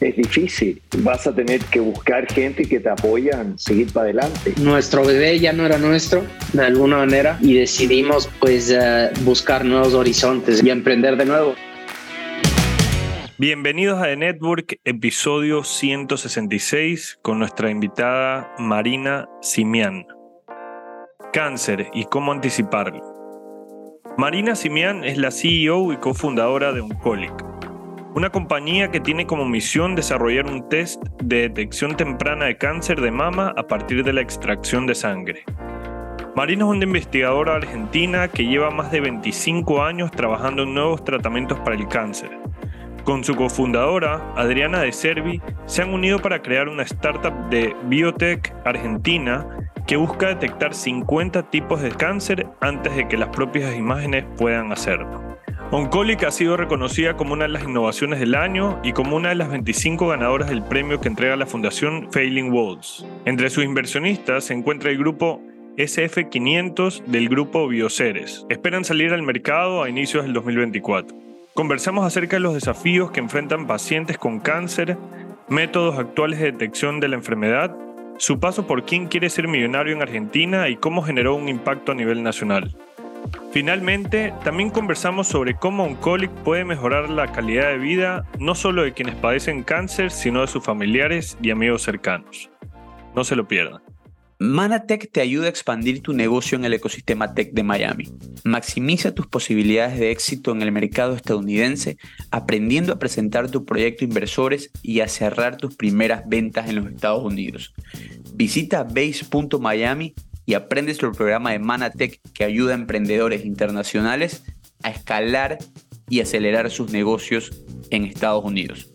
es difícil. Vas a tener que buscar gente que te apoyan, seguir para adelante. Nuestro bebé ya no era nuestro, de alguna manera, y decidimos pues eh, buscar nuevos horizontes y emprender de nuevo. Bienvenidos a The Network, episodio 166, con nuestra invitada Marina Simián. Cáncer y cómo anticiparlo. Marina Simián es la CEO y cofundadora de Oncolic, una compañía que tiene como misión desarrollar un test de detección temprana de cáncer de mama a partir de la extracción de sangre. Marina es una investigadora argentina que lleva más de 25 años trabajando en nuevos tratamientos para el cáncer. Con su cofundadora, Adriana de Servi, se han unido para crear una startup de biotech argentina que busca detectar 50 tipos de cáncer antes de que las propias imágenes puedan hacerlo. Oncolic ha sido reconocida como una de las innovaciones del año y como una de las 25 ganadoras del premio que entrega la Fundación Failing Walls. Entre sus inversionistas se encuentra el grupo SF500 del grupo Bioceres. Esperan salir al mercado a inicios del 2024. Conversamos acerca de los desafíos que enfrentan pacientes con cáncer, métodos actuales de detección de la enfermedad, su paso por quién quiere ser millonario en Argentina y cómo generó un impacto a nivel nacional. Finalmente, también conversamos sobre cómo un colic puede mejorar la calidad de vida no solo de quienes padecen cáncer, sino de sus familiares y amigos cercanos. No se lo pierdan. Manatech te ayuda a expandir tu negocio en el ecosistema tech de Miami. Maximiza tus posibilidades de éxito en el mercado estadounidense aprendiendo a presentar tu proyecto a inversores y a cerrar tus primeras ventas en los Estados Unidos. Visita base.miami y aprendes el programa de Manatech que ayuda a emprendedores internacionales a escalar y acelerar sus negocios en Estados Unidos.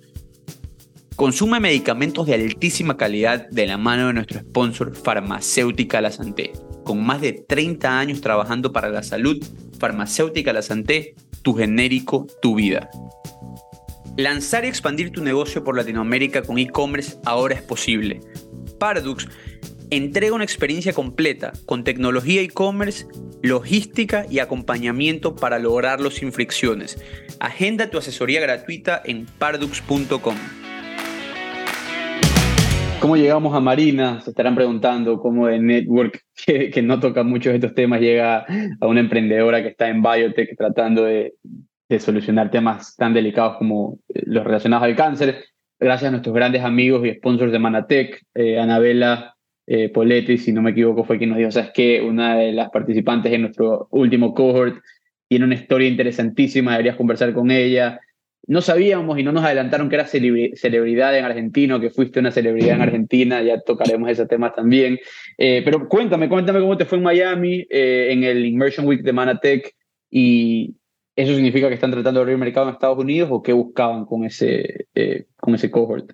Consume medicamentos de altísima calidad de la mano de nuestro sponsor Farmacéutica La Santé. Con más de 30 años trabajando para la salud, Farmacéutica La Santé, tu genérico, tu vida. Lanzar y expandir tu negocio por Latinoamérica con e-commerce ahora es posible. Pardux Entrega una experiencia completa con tecnología e-commerce, logística y acompañamiento para lograrlo sin fricciones. Agenda tu asesoría gratuita en pardux.com. ¿Cómo llegamos a Marina? Se estarán preguntando cómo de Network, que, no toca muchos de estos temas, llega a una emprendedora que está en biotech tratando de, solucionar temas tan delicados como eh, los relacionados al cáncer. Gracias a nuestros grandes amigos y sponsors de Manatech, eh, Anabela eh, Poletti, si no me equivoco, fue quien nos dijo, sabes que una de las participantes en nuestro último cohort tiene una historia interesantísima, deberías conversar con ella. No sabíamos y no nos adelantaron que era celebridad en Argentina, que fuiste una celebridad en Argentina, ya tocaremos ese tema también. Eh, pero cuéntame, cuéntame cómo te fue en Miami, eh, en el Immersion Week de Manatech, y eso significa que están tratando de abrir mercado en Estados Unidos o qué buscaban con ese, con ese cohort.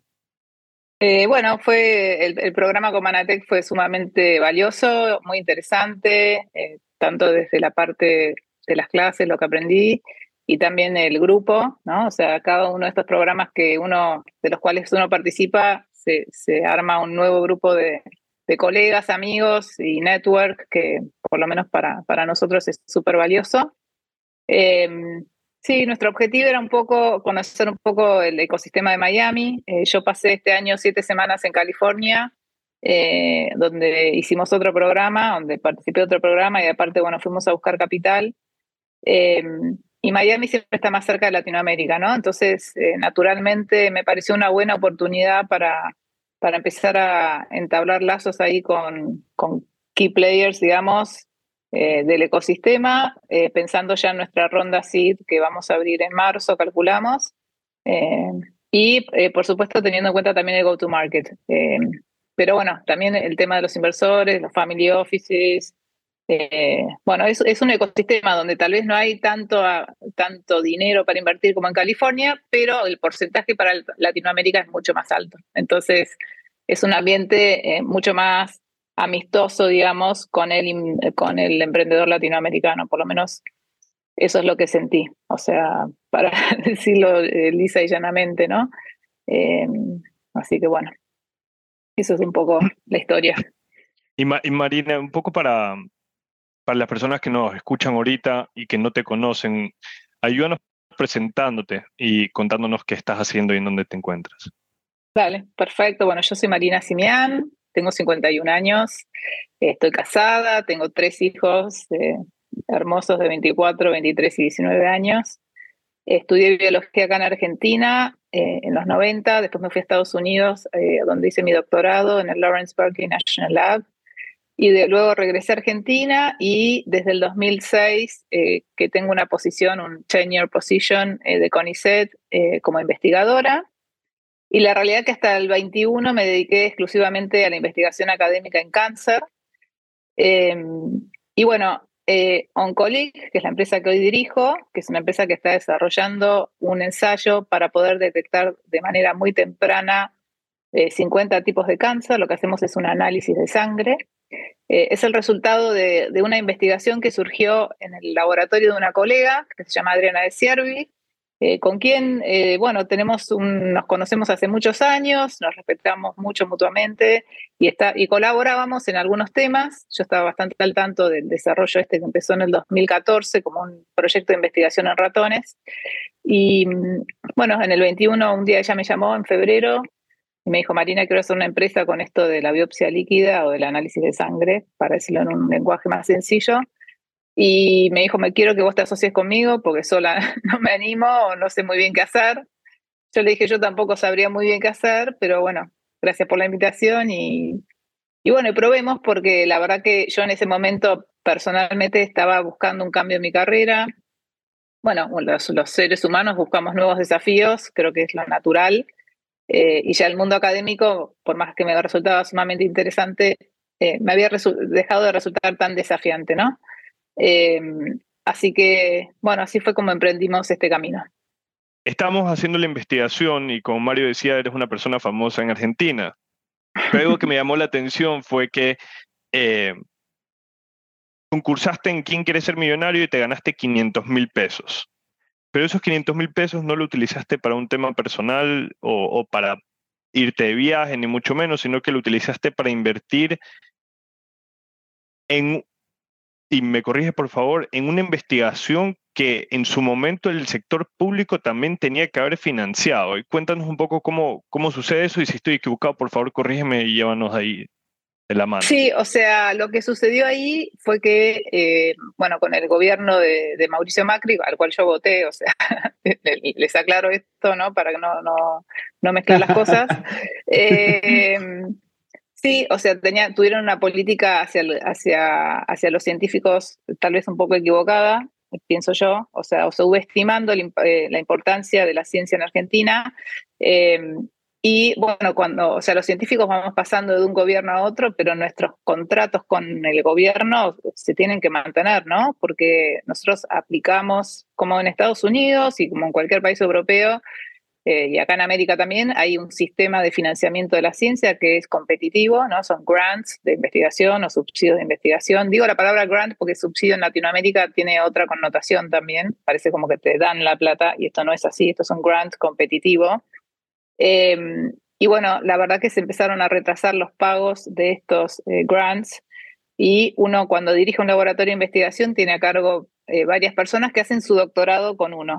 Eh, bueno, fue el, programa con Manatec fue sumamente valioso, muy interesante, eh, tanto desde la parte de las clases, lo que aprendí, y también el grupo, ¿no? O sea, cada uno de estos programas que uno, de los cuales uno participa, se, arma un nuevo grupo de, colegas, amigos y network que por lo menos para, para nosotros es súper valioso. Em, Sí, nuestro objetivo era un poco conocer un poco el ecosistema de Miami. Eh, yo pasé este año siete semanas en California, eh, donde hicimos otro programa, donde participé en otro programa y aparte, bueno, fuimos a buscar capital. Em, y Miami siempre está más cerca de Latinoamérica, ¿no? Entonces, eh, naturalmente me pareció una buena oportunidad para, para empezar a entablar lazos ahí con, con key players, digamos, eh, del ecosistema, eh, pensando ya en nuestra ronda SID que vamos a abrir en marzo, calculamos, eh, y por supuesto teniendo en cuenta también el go-to-market. pero bueno, también el tema de los inversores, los family offices. bueno, es, es, un ecosistema donde tal vez no hay tanto, tanto dinero para invertir como en California, pero el porcentaje para Latinoamérica es mucho más alto. Entonces, es un ambiente mucho más amistoso, digamos, con el, con el emprendedor latinoamericano, por lo menos eso es lo que sentí, o sea, para decirlo eh, lisa y llanamente, ¿no? Eh, así que bueno, eso es un poco la historia. Y, Marina, un poco para, para las personas que nos escuchan ahorita y que no te conocen, ayúdanos presentándote y contándonos qué estás haciendo y en dónde te encuentras. Dale, perfecto. Bueno, yo soy Marina Simián, tengo 51 años, estoy casada, tengo tres hijos eh, hermosos de 24, 23 y 19 años. Estudié biología acá en Argentina eh, en los 90, después me fui a Estados Unidos, eh, donde hice mi doctorado en el Lawrence Berkeley National Lab. Y de, luego regresé a Argentina y desde el 2006 que tengo una posición, un tenure position de CONICET como investigadora. Y la realidad es que hasta el 21 me dediqué exclusivamente a la investigación académica en cáncer. Em, y bueno, eh, Oncolic, que es la empresa que hoy dirijo, que es una empresa que está desarrollando un ensayo para poder detectar de manera muy temprana 50 eh, tipos de cáncer. Lo que hacemos es un análisis de sangre. Eh, es el resultado de, una investigación que surgió en el laboratorio de una colega que se llama Adriana de Siervi, eh, con quien, eh, bueno, tenemos nos conocemos hace muchos años, nos respetamos mucho mutuamente y, está, y colaborábamos en algunos temas. Yo estaba bastante al tanto del desarrollo este que empezó en el 2014 como un proyecto de investigación en ratones. Y mm, bueno, en el 21 un día ella me llamó en febrero y me dijo, Marina, quiero hacer una empresa con esto de la biopsia líquida o del análisis de sangre, para decirlo en un lenguaje más sencillo. Y me dijo, me quiero que vos te asocies conmigo porque sola no me animo o no sé muy bien qué hacer. Yo le dije, yo tampoco sabría muy bien qué hacer, pero bueno, gracias por la invitación y, y bueno, y probemos porque la verdad que yo en ese momento personalmente estaba buscando un cambio en mi carrera. Bueno, los, los seres humanos buscamos nuevos desafíos, creo que es lo natural. Eh, y ya el mundo académico, por más que me haya resultado sumamente interesante, eh, me había dejado de resultar tan desafiante, ¿no? Em, así que, bueno, así fue como emprendimos este camino. Estamos haciendo la investigación y como Mario decía, eres una persona famosa en Argentina. Pero algo que me llamó la atención fue que eh, concursaste en Quién quiere ser millonario y te ganaste 500 mil pesos. Pero esos 500 mil pesos no lo utilizaste para un tema personal o, o, para irte de viaje, ni mucho menos, sino que lo utilizaste para invertir en y me corrige por favor, en una investigación que en su momento el sector público también tenía que haber financiado. Y cuéntanos un poco cómo, cómo sucede eso y si estoy equivocado, por favor, corrígeme y llévanos ahí de la mano. Sí, o sea, lo que sucedió ahí fue que, eh, bueno, con el gobierno de, Mauricio Macri, al cual yo voté, o sea, les aclaro esto, ¿no? Para que no, no, no mezclar las cosas. eh, Sí, o sea, tenía, tuvieron una política hacia, hacia, hacia los científicos tal vez un poco equivocada, pienso yo, o sea, o subestimando eh, la importancia de la ciencia en Argentina. Em, y bueno, cuando, o sea, los científicos vamos pasando de un gobierno a otro, pero nuestros contratos con el gobierno se tienen que mantener, ¿no? Porque nosotros aplicamos, como en Estados Unidos y como en cualquier país europeo, eh, y acá en América también hay un sistema de financiamiento de la ciencia que es competitivo, ¿no? Son grants de investigación o subsidios de investigación. Digo la palabra grant porque subsidio en Latinoamérica tiene otra connotación también. Parece como que te dan la plata y esto no es así, esto es un grant competitivo. Em, y bueno, la verdad que se empezaron a retrasar los pagos de estos eh, grants y uno cuando dirige un laboratorio de investigación tiene a cargo eh, varias personas que hacen su doctorado con uno.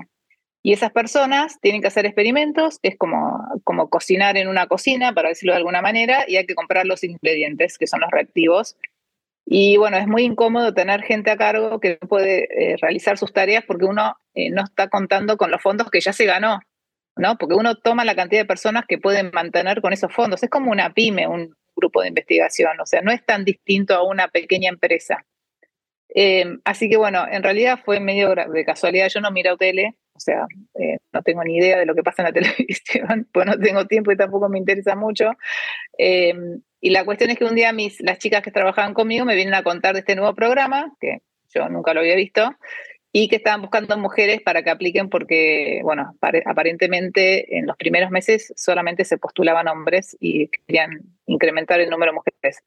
Y esas personas tienen que hacer experimentos, es como, como cocinar en una cocina, para decirlo de alguna manera, y hay que comprar los ingredientes, que son los reactivos. Y bueno, es muy incómodo tener gente a cargo que no puede eh, realizar sus tareas porque uno eh, no está contando con los fondos que ya se ganó, ¿no? Porque uno toma la cantidad de personas que pueden mantener con esos fondos. Es como una pyme, un grupo de investigación, o sea, no es tan distinto a una pequeña empresa. Em, así que bueno, en realidad fue medio de casualidad. Yo no miro tele, o sea, eh, no tengo ni idea de lo que pasa en la televisión, pues no tengo tiempo y tampoco me interesa mucho. Em, y la cuestión es que un día mis, las chicas que trabajaban conmigo me vienen a contar de este nuevo programa, que yo nunca lo había visto, y que estaban buscando mujeres para que apliquen porque, bueno, aparentemente en los primeros meses solamente se postulaban hombres y querían incrementar el número de mujeres.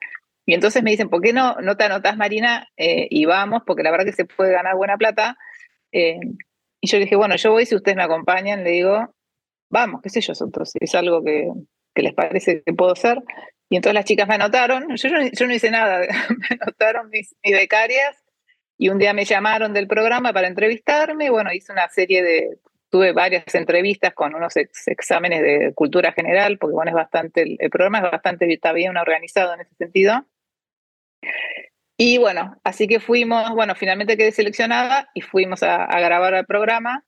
Y entonces me dicen, ¿por qué no, no te anotás, Marina? Eh, y vamos, porque la verdad que se puede ganar buena plata. Eh, y yo le dije, bueno, yo voy si ustedes me acompañan, le digo, vamos, qué sé yo, entonces es algo que, que les parece que puedo hacer. Y entonces las chicas me anotaron, yo, yo no hice nada, me anotaron mis, becarias y un día me llamaron del programa para entrevistarme, bueno, hice una serie de, tuve varias entrevistas con unos exámenes de cultura general, porque bueno, es bastante, el, el programa es bastante, está bien organizado en ese sentido. Y bueno, así que fuimos, bueno, finalmente quedé seleccionada y fuimos a, a grabar el programa.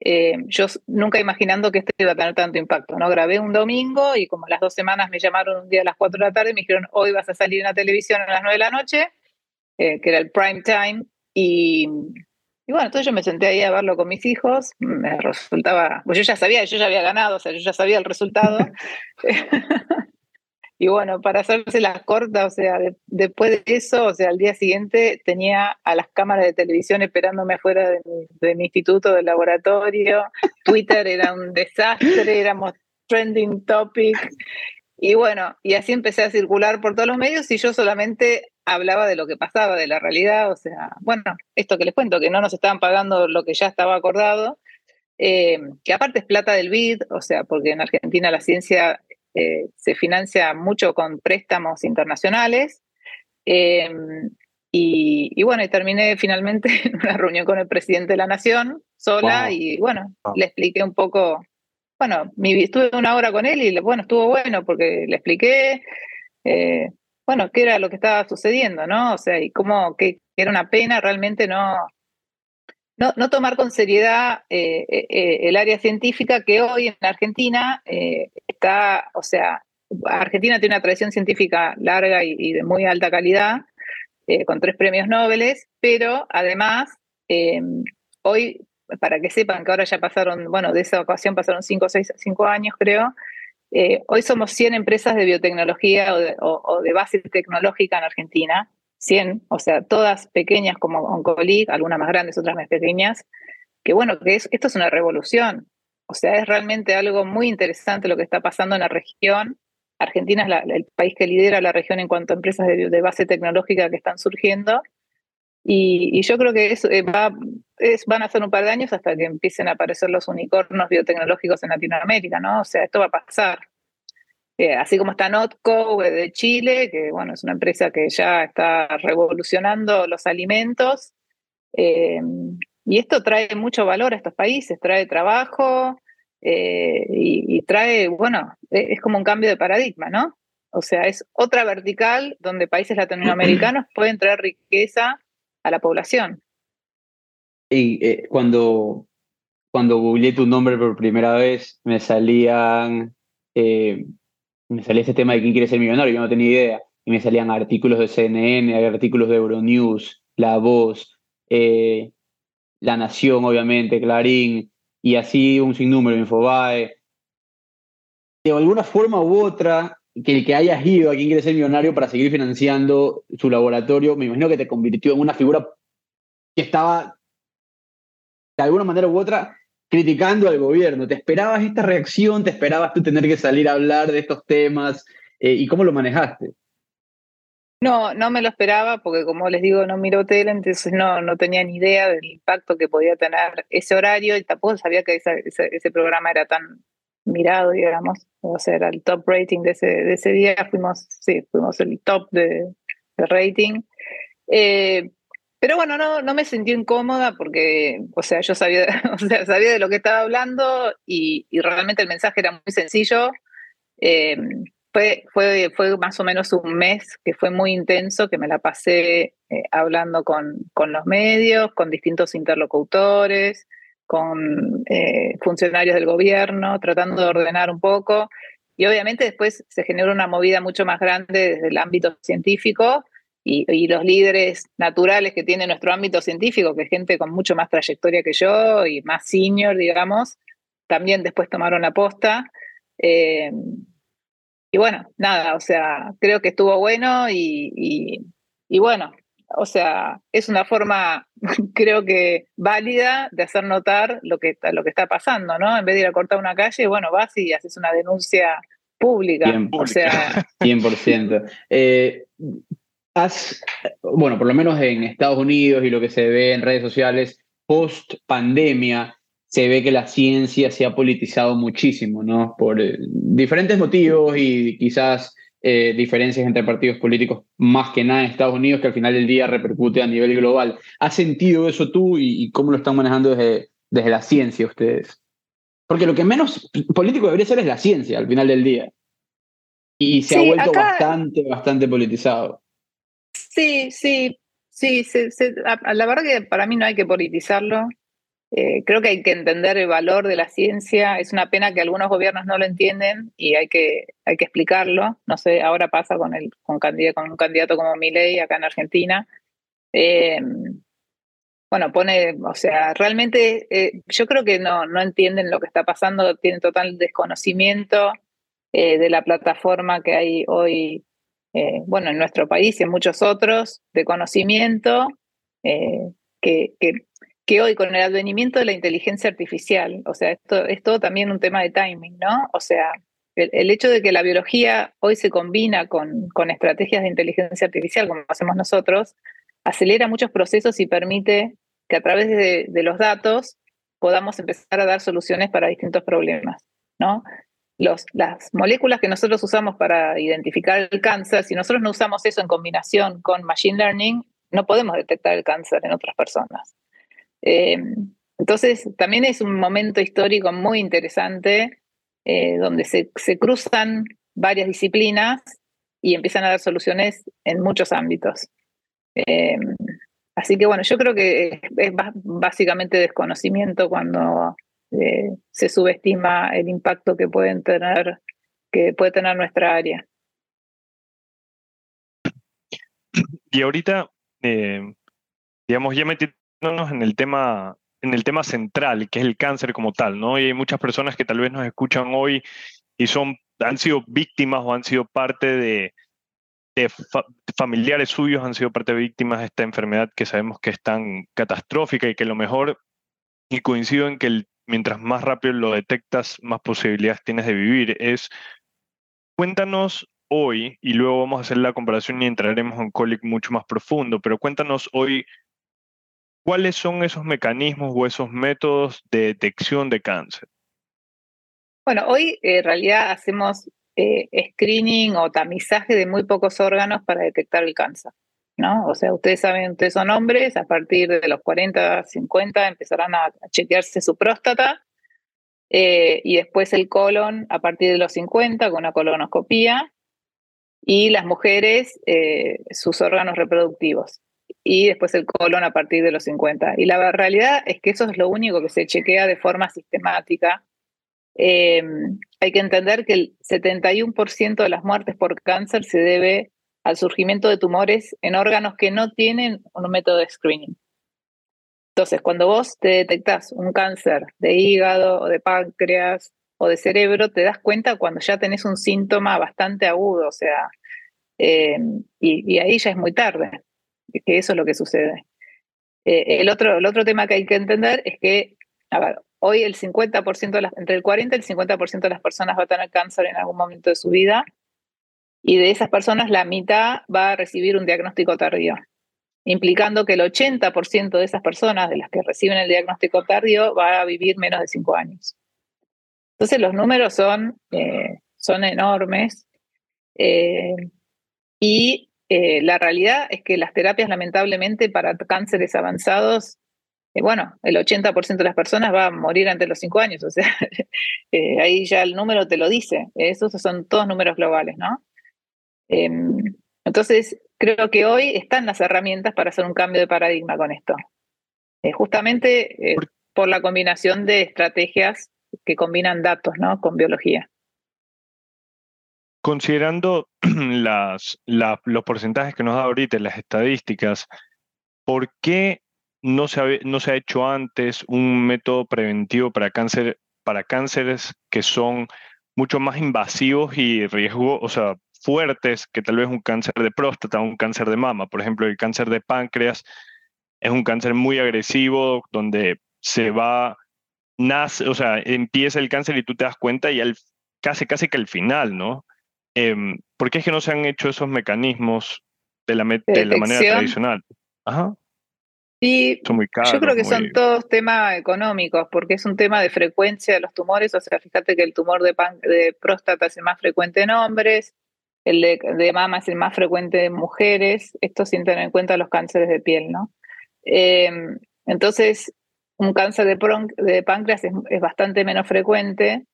Eh, yo nunca imaginando que esto iba a tener tanto impacto, ¿no? Grabé un domingo y como las dos semanas me llamaron un día a las 4 de la tarde y me dijeron, hoy vas a salir en la televisión a las 9 de la noche, eh, que era el prime time, y, y, bueno, entonces yo me senté ahí a verlo con mis hijos, me resultaba, pues yo ya sabía, yo ya había ganado, o sea, yo ya sabía el resultado. Y bueno, para hacerse las cortas, o sea, de, después de eso, o sea, al día siguiente tenía a las cámaras de televisión esperándome afuera de mi, de mi instituto, del laboratorio. Twitter era un desastre, éramos trending topic. Y bueno, y así empecé a circular por todos los medios y yo solamente hablaba de lo que pasaba, de la realidad, o sea, bueno, esto que les cuento, que no nos estaban pagando lo que ya estaba acordado, eh, que aparte es plata del BID, o sea, porque en Argentina la ciencia eh, se financia mucho con préstamos internacionales. Eh, y, y, bueno, y terminé finalmente en una reunión con el presidente de la Nación, sola, wow. y bueno, wow. le expliqué un poco, bueno, mi, estuve una hora con él y bueno, estuvo bueno porque le expliqué, eh, bueno, qué era lo que estaba sucediendo, ¿no? O sea, y cómo que era una pena realmente no, no, no, tomar con seriedad eh, eh, el área científica que hoy en Argentina eh, está, o sea, Argentina tiene una tradición científica larga y, de muy alta calidad, eh, con tres premios Nobel, pero además, hoy, para que sepan que ahora ya pasaron, bueno, de esa ocasión pasaron cinco, seis, cinco años creo, hoy somos 100 empresas de biotecnología o o, o de base tecnológica en Argentina, 100, o sea, todas pequeñas como Oncolic, algunas más grandes, otras más pequeñas, que bueno, que es, esto es una revolución. O sea, es realmente algo muy interesante lo que está pasando en la región. Argentina es la, el país que lidera la región en cuanto a empresas de, de base tecnológica que están surgiendo. Y, yo creo que eso eh, va, es, van a ser un par de años hasta que empiecen a aparecer los unicornios biotecnológicos en Latinoamérica, ¿no? O sea, esto va a pasar. Eh, así como está Notco de Chile, que bueno, es una empresa que ya está revolucionando los alimentos. Eh, y esto trae mucho valor a estos países, trae trabajo eh, y, y, trae, bueno, es, es como un cambio de paradigma, ¿no? O sea, es otra vertical donde países latinoamericanos pueden traer riqueza a la población. Y eh, cuando, cuando googleé tu nombre por primera vez, me salían eh, me salía ese tema de quién quiere ser millonario, yo no tenía idea. Y me salían artículos de CNN, artículos de Euronews, La Voz, eh, La Nación, obviamente, Clarín, y así un sinnúmero, Infobae. De alguna forma u otra, que el que hayas ido a quien quiere ser millonario para seguir financiando su laboratorio, me imagino que te convirtió en una figura que estaba, de alguna manera u otra, criticando al gobierno. ¿Te esperabas esta reacción? ¿Te esperabas tú tener que salir a hablar de estos temas? Eh, ¿Y cómo lo manejaste? No, no me lo esperaba porque como les digo, no miro tele, entonces no, no tenía ni idea del impacto que podía tener ese horario y tampoco sabía que ese, programa era tan mirado, digamos. O sea, era el top rating de ese, de ese día, fuimos, sí, fuimos el top de, de rating. Eh, pero bueno, no, no me sentí incómoda porque, o sea, yo sabía, o sea, sabía de lo que estaba hablando y, y realmente el mensaje era muy sencillo. Eh, fue, fue, fue más o menos un mes que fue muy intenso, que me la pasé eh, hablando con, con los medios, con distintos interlocutores, con eh, funcionarios del gobierno, tratando de ordenar un poco. Y obviamente después se generó una movida mucho más grande desde el ámbito científico, y, y, los líderes naturales que tiene nuestro ámbito científico, que es gente con mucho más trayectoria que yo y más senior, digamos, también después tomaron la posta. Eh, y bueno, nada, o sea, creo que estuvo bueno y, y, y, bueno, o sea, es una forma, creo que válida de hacer notar lo que, lo que está pasando, ¿no? En vez de ir a cortar una calle, bueno, vas y haces una denuncia pública. O sea. 100%. Eh, has, bueno, por lo menos en Estados Unidos y lo que se ve en redes sociales, post pandemia, se ve que la ciencia se ha politizado muchísimo, ¿no? Por eh, diferentes motivos y quizás eh, diferencias entre partidos políticos, más que nada en Estados Unidos, que al final del día repercute a nivel global. ¿Has sentido eso tú y, cómo lo están manejando desde, desde la ciencia ustedes? Porque lo que menos político debería ser es la ciencia al final del día. Y se ha vuelto bastante, bastante politizado. Sí, sí, sí. la verdad que para mí no hay que politizarlo. Eh, creo que hay que entender el valor de la ciencia. Es una pena que algunos gobiernos no lo entienden y hay que, hay que explicarlo. No sé, ahora pasa con, el, con, con un candidato como Milei acá en Argentina. Eh, bueno, pone, o sea, realmente eh, yo creo que no, no entienden lo que está pasando, tienen total desconocimiento de la plataforma que hay hoy, bueno, en nuestro país y en muchos otros, de conocimiento, que, que que hoy con el advenimiento de la inteligencia artificial, o sea, esto es todo también un tema de timing, ¿no? O sea, el, hecho de que la biología hoy se combina con, con, estrategias de inteligencia artificial, como hacemos nosotros, acelera muchos procesos y permite que a través de, de los datos podamos empezar a dar soluciones para distintos problemas, ¿no? Las moléculas que nosotros usamos para identificar el cáncer, si nosotros no usamos eso en combinación con Machine Learning, no podemos detectar el cáncer en otras personas. Eh, entonces, también es un momento histórico muy interesante eh, donde se, cruzan varias disciplinas y empiezan a dar soluciones en muchos ámbitos. Eh, así que bueno, yo creo que es, básicamente desconocimiento cuando se subestima el impacto que pueden tener, que puede tener nuestra área. Y ahorita, digamos, ya metí en el tema en el tema central, que es el cáncer como tal, ¿no? Y hay muchas personas que tal vez nos escuchan hoy y son, han sido víctimas o han sido parte de, familiares suyos, han sido parte de víctimas de esta enfermedad que sabemos que es tan catastrófica y que lo mejor, y coincido en que mientras más rápido lo detectas, más posibilidades tienes de vivir, es, cuéntanos hoy, y luego vamos a hacer la comparación y entraremos en colic mucho más profundo, pero cuéntanos hoy ¿Cuáles son esos mecanismos o esos métodos de detección de cáncer? Bueno, hoy en realidad hacemos eh, screening o tamizaje de muy pocos órganos para detectar el cáncer. ¿No? O sea, ustedes saben, ustedes son hombres, a partir de los 40, 50 empezarán a, chequearse su próstata eh, y después el colon a partir de los 50 con una colonoscopía y las mujeres eh, sus órganos reproductivos y después el colon a partir de los 50. Y la realidad es que eso es lo único que se chequea de forma sistemática. Em, hay que entender que el 71% de las muertes por cáncer se debe al surgimiento de tumores en órganos que no tienen un método de screening. Entonces, cuando vos te detectás un cáncer de hígado o de páncreas o de cerebro, te das cuenta cuando ya tenés un síntoma bastante agudo, o sea, em, y ahí ya es muy tarde que eso es lo que sucede. Eh, el, otro, el otro tema que hay que entender es que, a ver, hoy el 50% de las, entre el 40 y el 50% de las personas va a tener cáncer en algún momento de su vida y de esas personas la mitad va a recibir un diagnóstico tardío, implicando que el 80% de esas personas, de las que reciben el diagnóstico tardío, va a vivir menos de 5 años. Entonces los números son, eh, son enormes eh, y eh, la realidad es que las terapias, lamentablemente, para cánceres avanzados, bueno, el 80% de las personas va a morir antes de los 5 años, o sea, ahí ya el número te lo dice, esos son todos números globales, ¿no? Em, entonces, creo que hoy están las herramientas para hacer un cambio de paradigma con esto. justamente por la combinación de estrategias que combinan datos, ¿no? Con biología. Considerando las, los porcentajes que nos da ahorita, las estadísticas, ¿por qué no se, ha, no se ha hecho antes un método preventivo para, cáncer, para cánceres que son mucho más invasivos y riesgo, o sea, fuertes que tal vez un cáncer de próstata o un cáncer de mama? Por ejemplo, el cáncer de páncreas es un cáncer muy agresivo donde se va, nace, o sea, empieza el cáncer y tú te das cuenta y al casi, casi que el final, ¿no? Em, ¿Por qué es que no se han hecho esos mecanismos de la, de la manera tradicional? Ajá. Sí, yo creo que son todos temas económicos, porque es un tema de frecuencia de los tumores. O sea, fíjate que el tumor de, de próstata es el más frecuente en hombres, el de, mama es el más frecuente en mujeres. Esto sin tener en cuenta los cánceres de piel, ¿no? Em, entonces, un cáncer de, de páncreas es, bastante menos frecuente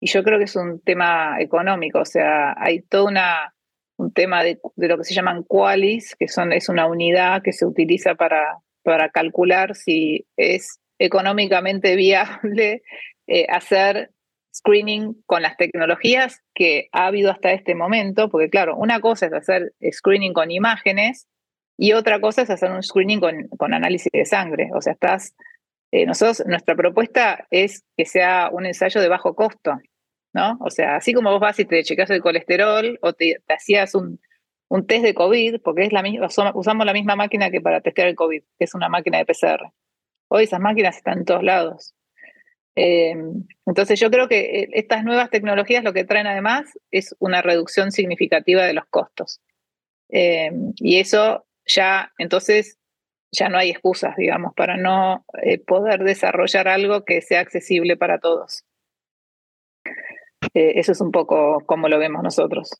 y yo creo que es un tema económico. O sea, hay todo una, un tema de, de lo que se llaman qualis, que son, es una unidad que se utiliza para para calcular si es económicamente viable eh, hacer screening con las tecnologías que ha habido hasta este momento, porque claro, una cosa es hacer screening con imágenes y otra cosa es hacer un screening con, con análisis de sangre. O sea, estás, eh, nosotros, nuestra propuesta es que sea un ensayo de bajo costo, ¿no? O sea, así como vos vas y te checas el colesterol o te hacías un, un test de COVID, porque es la misma, usamos la misma máquina que para testear el COVID, que es una máquina de PCR. Hoy esas máquinas están en todos lados. Em, entonces yo creo que eh, estas nuevas tecnologías lo que traen además es una reducción significativa de los costos. Em, y eso ya, entonces, ya no hay excusas, digamos, para no eh, poder desarrollar algo que sea accesible para todos. Eh, eso es un poco como lo vemos nosotros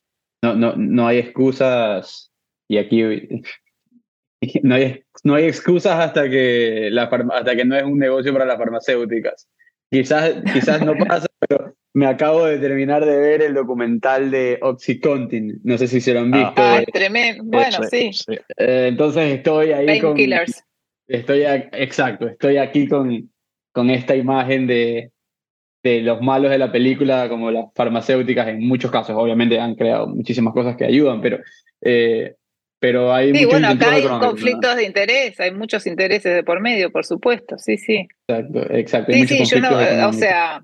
no, no, no hay excusas y aquí no hay, no hay excusas hasta que, hasta que no es un negocio para las farmacéuticas. Quizás, quizás no pasa, pero me acabo de terminar de ver el documental de Oxycontin. No sé si se lo han visto. Ah, tremendo. Bueno, sí. Eh, entonces estoy ahí con... Estoy, exacto, estoy aquí con, con esta imagen de, de los malos de la película, como las farmacéuticas, en muchos casos, obviamente han creado muchísimas cosas que ayudan, pero, eh, pero hay... Sí, bueno, acá hay conflictos de interés, hay muchos intereses de por medio, por supuesto, sí, sí. Exacto, exacto. Sí, sí, yo no, o sea,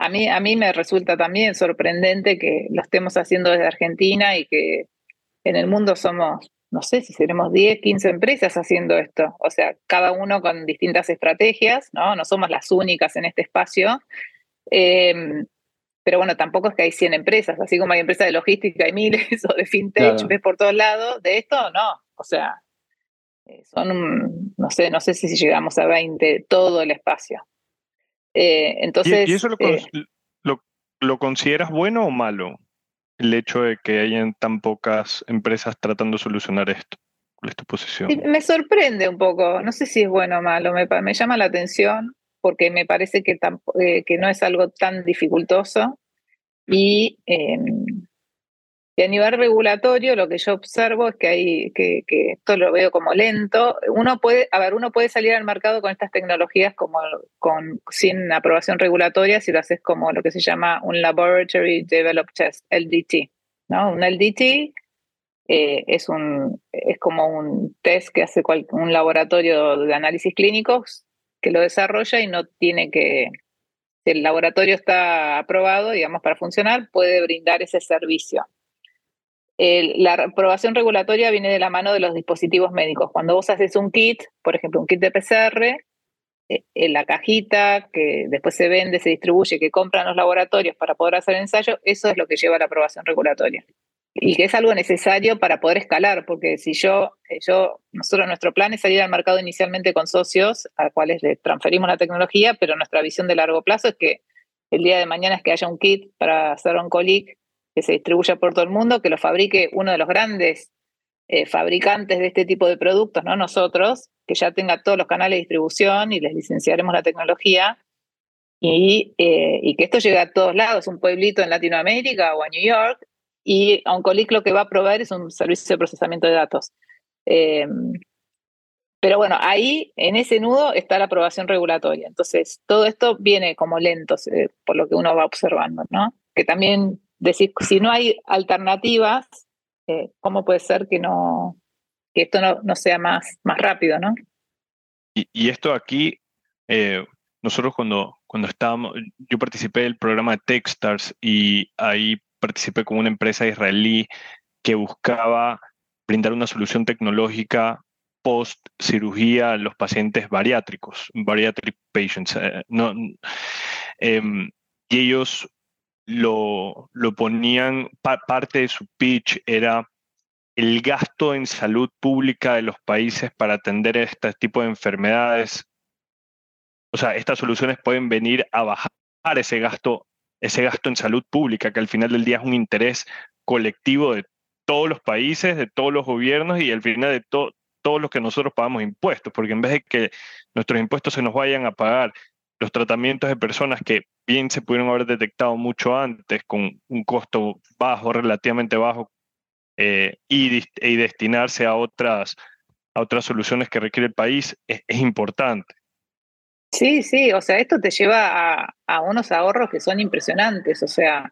a mí, a mí me resulta también sorprendente que lo estemos haciendo desde Argentina y que en el mundo somos, no sé si seremos 10, 15 empresas haciendo esto. O sea, cada uno con distintas estrategias, ¿no? No somos las únicas en este espacio. Em, pero bueno, tampoco es que hay 100 empresas, así como hay empresas de logística, hay miles, o de fintech, ves por todos lados, de esto no, o sea, eh, son, no sé, no sé si llegamos a 20 todo el espacio. Eh, entonces... ¿Y, eso eh, lo, lo, consideras bueno o malo? El hecho de que hayan tan pocas empresas tratando de solucionar esto. ¿Cuál es tu posición? Me sorprende un poco, no sé si es bueno o malo, me, me llama la atención porque me parece que, eh, que no es algo tan dificultoso. Y, em, y, a nivel regulatorio, lo que yo observo es que, hay, que, que, esto lo veo como lento. Uno puede, a ver, uno puede salir al mercado con estas tecnologías como con, sin aprobación regulatoria si lo haces como lo que se llama un Laboratory Developed Test, LDT. ¿no? Un LDT eh, es, un, es como un test que hace un laboratorio de análisis clínicos que lo desarrolla y no tiene que, si el laboratorio está aprobado, digamos, para funcionar, puede brindar ese servicio. la aprobación regulatoria viene de la mano de los dispositivos médicos. Cuando vos haces un kit, por ejemplo, un kit de PCR, eh, en la cajita que después se vende, se distribuye, que compran los laboratorios para poder hacer ensayo, eso es lo que lleva a la aprobación regulatoria y que es algo necesario para poder escalar, porque si yo, eh, yo, nosotros nuestro plan es salir al mercado inicialmente con socios a cuales le transferimos la tecnología, pero nuestra visión de largo plazo es que el día de mañana es que haya un kit para hacer un colic que se distribuya por todo el mundo, que lo fabrique uno de los grandes eh, fabricantes de este tipo de productos, no nosotros, que ya tenga todos los canales de distribución y les licenciaremos la tecnología. Y, eh, y que esto llegue a todos lados, un pueblito en Latinoamérica o a New York, y Oncolic lo que va a proveer es un servicio de procesamiento de datos. Eh, pero bueno, ahí en ese nudo está la aprobación regulatoria. Entonces, todo esto viene como lento, por lo que uno va observando, ¿no? Que también decir, si no hay alternativas, eh, ¿cómo puede ser que no que esto no, no sea más, más rápido, ¿no? Y, y esto aquí, eh, nosotros cuando, cuando estábamos, yo participé del programa de Techstars y ahí participé con una empresa israelí que buscaba brindar una solución tecnológica post cirugía a los pacientes bariátricos, bariatric patients. Eh, em, y ellos lo, lo ponían, parte de su pitch era el gasto en salud pública de los países para atender este tipo de enfermedades. O sea, estas soluciones pueden venir a bajar ese gasto, ese gasto en salud pública, que al final del día es un interés colectivo de todos los países, de todos los gobiernos y al final de todos los que nosotros pagamos impuestos, porque en vez de que nuestros impuestos se nos vayan a pagar los tratamientos de personas que bien se pudieron haber detectado mucho antes con un costo bajo, relativamente bajo, eh, y, destinarse a otras, a otras soluciones que requiere el país es, importante. Sí, sí, o sea, esto te lleva a, a, unos ahorros que son impresionantes, o sea,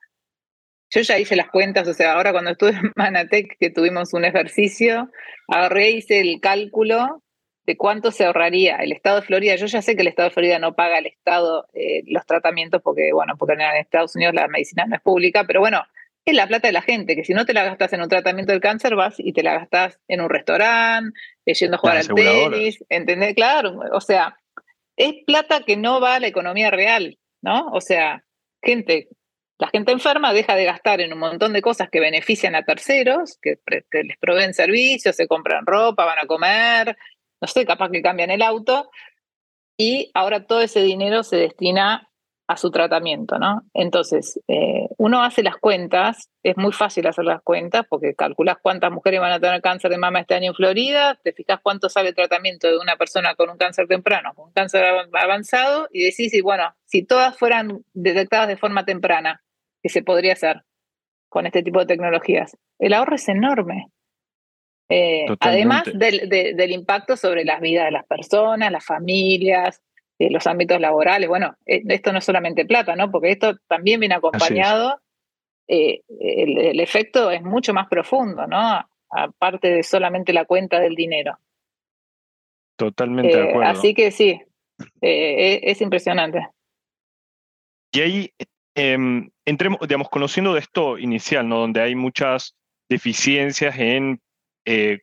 yo ya hice las cuentas, o sea, ahora cuando estuve en Manatec, que tuvimos un ejercicio, ahorré, hice el cálculo de cuánto se ahorraría el Estado de Florida. Yo ya sé que el Estado de Florida no paga al Estado eh, los tratamientos porque, bueno, porque en Estados Unidos la medicina no es pública, pero bueno, es la plata de la gente, que si no te la gastas en un tratamiento del cáncer, vas y te la gastas en un restaurante, eh, yendo a jugar al tenis, ¿entendés? Claro, o sea, es plata que no va a la economía real, ¿no? O sea, gente, la gente enferma deja de gastar en un montón de cosas que benefician a terceros, que, les proveen servicios, se compran ropa, van a comer, no sé, capaz que cambian el auto, y ahora todo ese dinero se destina a su tratamiento, ¿no? Entonces, eh, uno hace las cuentas, es muy fácil hacer las cuentas porque calculas cuántas mujeres van a tener cáncer de mama este año en Florida, te fijas cuánto sale el tratamiento de una persona con un cáncer temprano, con un cáncer avanzado, y decís, y bueno, si todas fueran detectadas de forma temprana, ¿qué se podría hacer con este tipo de tecnologías? El ahorro es enorme. Eh, además del, impacto sobre las vidas de las personas, las familias, eh, los ámbitos laborales. Bueno, eh, esto no es solamente plata, ¿no? Porque esto también viene acompañado. El, efecto es mucho más profundo, ¿no? Aparte de solamente la cuenta del dinero. Totalmente de acuerdo. Así que sí, es, es impresionante. Y ahí em, entremos, digamos, conociendo de esto inicial, ¿no? Donde hay muchas deficiencias en eh,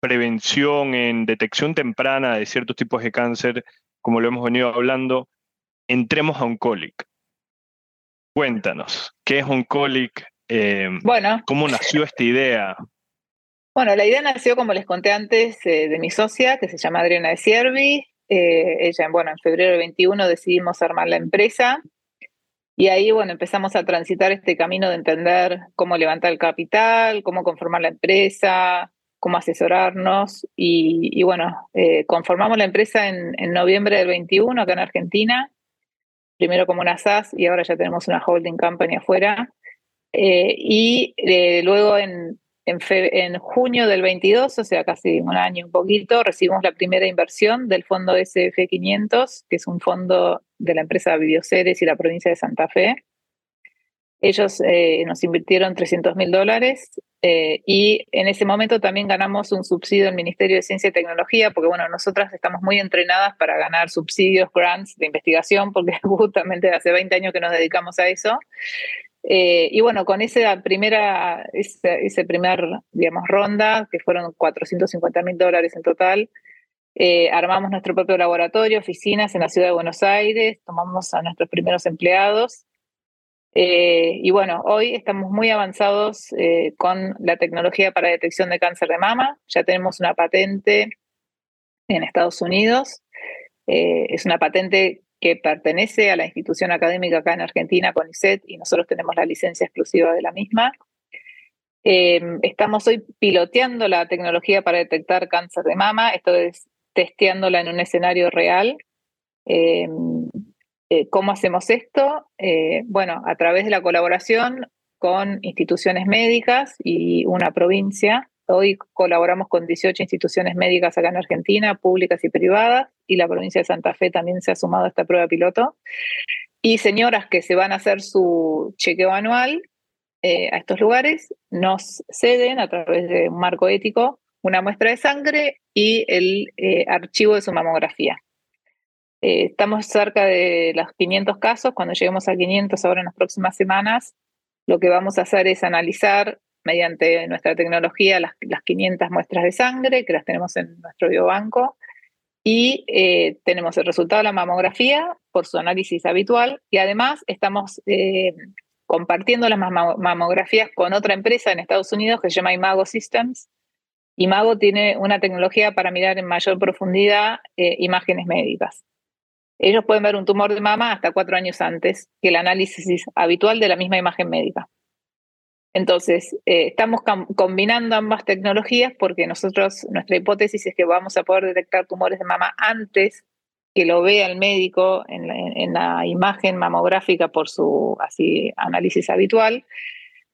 prevención, en detección temprana de ciertos tipos de cáncer, como lo hemos venido hablando, entremos a Oncolic. Cuéntanos, ¿qué es Oncolic? Eh, bueno. ¿Cómo nació esta idea? Bueno, la idea nació, como les conté antes, eh, de mi socia, que se llama Adriana de Siervi. ella, bueno, en febrero del 21 decidimos armar la empresa. Y ahí, bueno, empezamos a transitar este camino de entender cómo levantar el capital, cómo conformar la empresa, cómo asesorarnos. Y, bueno, eh, conformamos la empresa en, noviembre del 21 acá en Argentina, primero como una SAS y ahora ya tenemos una holding company afuera. Eh, y eh, luego en, en, junio del 22, o sea, casi un año, un poquito, recibimos la primera inversión del fondo SF500, que es un fondo de la empresa Videoceres y la provincia de Santa Fe. Ellos nos invirtieron 300 mil dólares eh, y en ese momento también ganamos un subsidio del Ministerio de Ciencia y Tecnología, porque bueno, nosotras estamos muy entrenadas para ganar subsidios, grants de investigación, porque justamente hace 20 años que nos dedicamos a eso. Eh, y bueno, con esa primera, esa, primer, digamos, ronda, que fueron 450 mil dólares en total, eh, armamos nuestro propio laboratorio, oficinas en la ciudad de Buenos Aires, tomamos a nuestros primeros empleados. Eh, y bueno, hoy estamos muy avanzados con la tecnología para detección de cáncer de mama. Ya tenemos una patente en Estados Unidos. es una patente que pertenece a la institución académica acá en Argentina, CONICET, y nosotros tenemos la licencia exclusiva de la misma. Estamos hoy piloteando la tecnología para detectar cáncer de mama, esto es testeándola en un escenario real. Eh, ¿Cómo hacemos esto? Eh, bueno, a través de la colaboración con instituciones médicas y una provincia Hoy colaboramos con 18 instituciones médicas acá en Argentina, públicas y privadas, y la provincia de Santa Fe también se ha sumado a esta prueba piloto. Y señoras que se van a hacer su chequeo anual eh, a estos lugares nos ceden a través de un marco ético una muestra de sangre y el eh, archivo de su mamografía. Eh, estamos cerca de los 500 casos. Cuando lleguemos a 500 ahora en las próximas semanas, lo que vamos a hacer es analizar mediante nuestra tecnología las, 500 muestras de sangre que las tenemos en nuestro biobanco y eh, tenemos el resultado de la mamografía por su análisis habitual y además estamos eh, compartiendo las mamografías con otra empresa en Estados Unidos que se llama Imago Systems. Imago tiene una tecnología para mirar en mayor profundidad imágenes médicas. Ellos pueden ver un tumor de mama hasta cuatro años antes que el análisis habitual de la misma imagen médica. Entonces, eh, estamos combinando ambas tecnologías porque nosotros, nuestra hipótesis es que vamos a poder detectar tumores de mama antes que lo vea el médico en la, imagen mamográfica por su así, análisis habitual.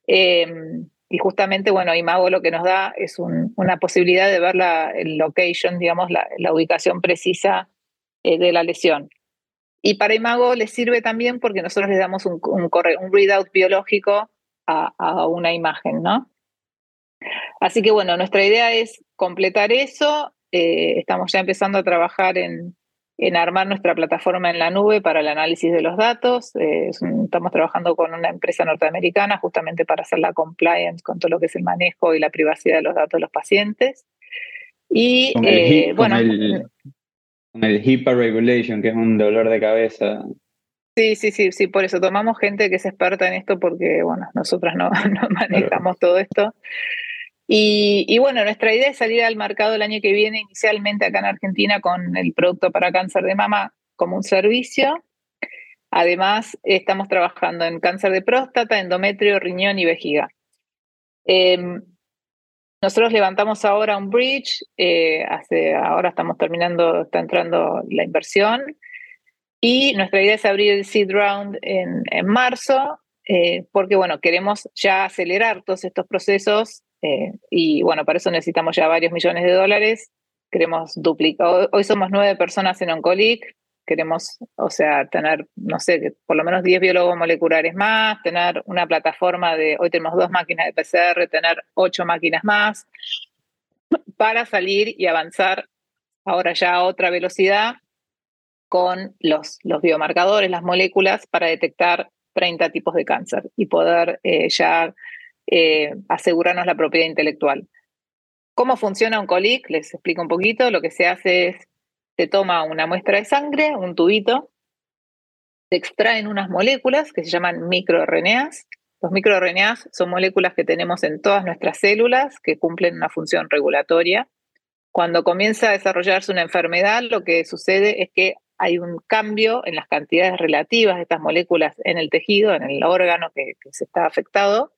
Em, y justamente, bueno, Imago lo que nos da es una posibilidad de ver la el location, digamos, la, ubicación precisa eh, de la lesión. Y para Imago les sirve también porque nosotros les damos un, un, un readout biológico a, una imagen, ¿no? Así que bueno, nuestra idea es completar eso. Eh, estamos ya empezando a trabajar en, en, armar nuestra plataforma en la nube para el análisis de los datos. Eh, estamos trabajando con una empresa norteamericana justamente para hacer la compliance con todo lo que es el manejo y la privacidad de los datos de los pacientes. Y eh, bueno. Con el HIPAA regulation, que es un dolor de cabeza. Sí, sí, sí, sí, por eso tomamos gente que es experta en esto porque, bueno, nosotras no, manejamos todo esto. Y, bueno, nuestra idea es salir al mercado el año que viene, inicialmente acá en Argentina, con el producto para cáncer de mama como un servicio. Además, estamos trabajando en cáncer de próstata, endometrio, riñón y vejiga. Em, nosotros levantamos ahora un bridge, eh, hace, ahora estamos terminando, está entrando la inversión y nuestra idea es abrir el seed round en, en marzo, eh, porque bueno, queremos ya acelerar todos estos procesos eh, y bueno, para eso necesitamos ya varios millones de dólares. Queremos duplicar, hoy somos nueve personas en Oncolic, queremos, o sea, tener, no sé, por lo menos 10 biólogos moleculares más, tener una plataforma de, hoy tenemos dos máquinas de PCR, tener ocho máquinas más, para salir y avanzar ahora ya a otra velocidad con los, los biomarcadores, las moléculas, para detectar 30 tipos de cáncer y poder eh, ya eh, asegurarnos la propiedad intelectual. ¿Cómo funciona un colic? Les explico un poquito. Lo que se hace es, se toma una muestra de sangre, un tubito, se extraen unas moléculas que se llaman microRNAs. Los microRNAs son moléculas que tenemos en todas nuestras células que cumplen una función regulatoria. Cuando comienza a desarrollarse una enfermedad, lo que sucede es que hay un cambio en las cantidades relativas de estas moléculas en el tejido, en el órgano que, se está afectado,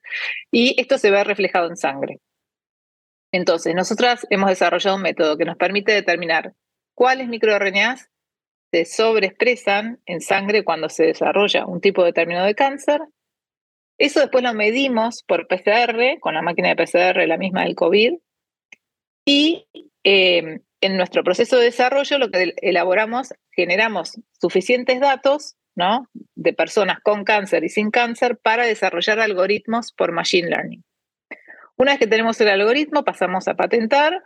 y esto se ve reflejado en sangre. Entonces, nosotras hemos desarrollado un método que nos permite determinar cuáles microRNAs se sobreexpresan en sangre cuando se desarrolla un tipo determinado de cáncer. Eso después lo medimos por PCR, con la máquina de PCR, la misma del COVID, y eh, en nuestro proceso de desarrollo lo que elaboramos, generamos suficientes datos ¿no? de personas con cáncer y sin cáncer para desarrollar algoritmos por Machine Learning. Una vez que tenemos el algoritmo, pasamos a patentar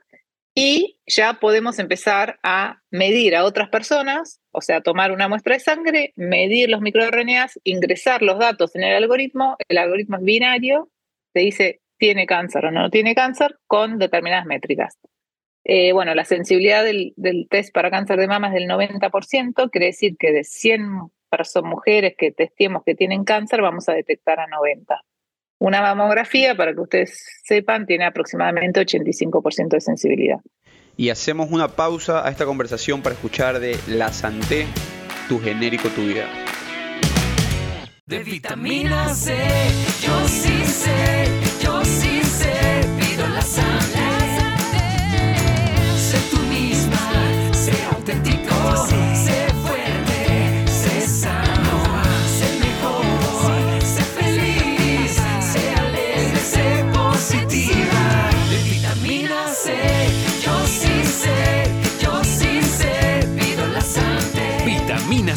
y ya podemos empezar a medir a otras personas, o sea, tomar una muestra de sangre, medir los microRNAs, ingresar los datos en el algoritmo, el algoritmo es binario, te dice tiene cáncer o no tiene cáncer con determinadas métricas. Eh, bueno, la sensibilidad del, test para cáncer de mama es del 90%, quiere decir que de 100 mujeres que testemos que tienen cáncer, vamos a detectar a 90. Una mamografía, para que ustedes sepan, tiene aproximadamente 85% de sensibilidad. Y hacemos una pausa a esta conversación para escuchar de La Santé, tu genérico, tu vida. De vitamina C, yo sí sé, yo sí sé, pido la Santé.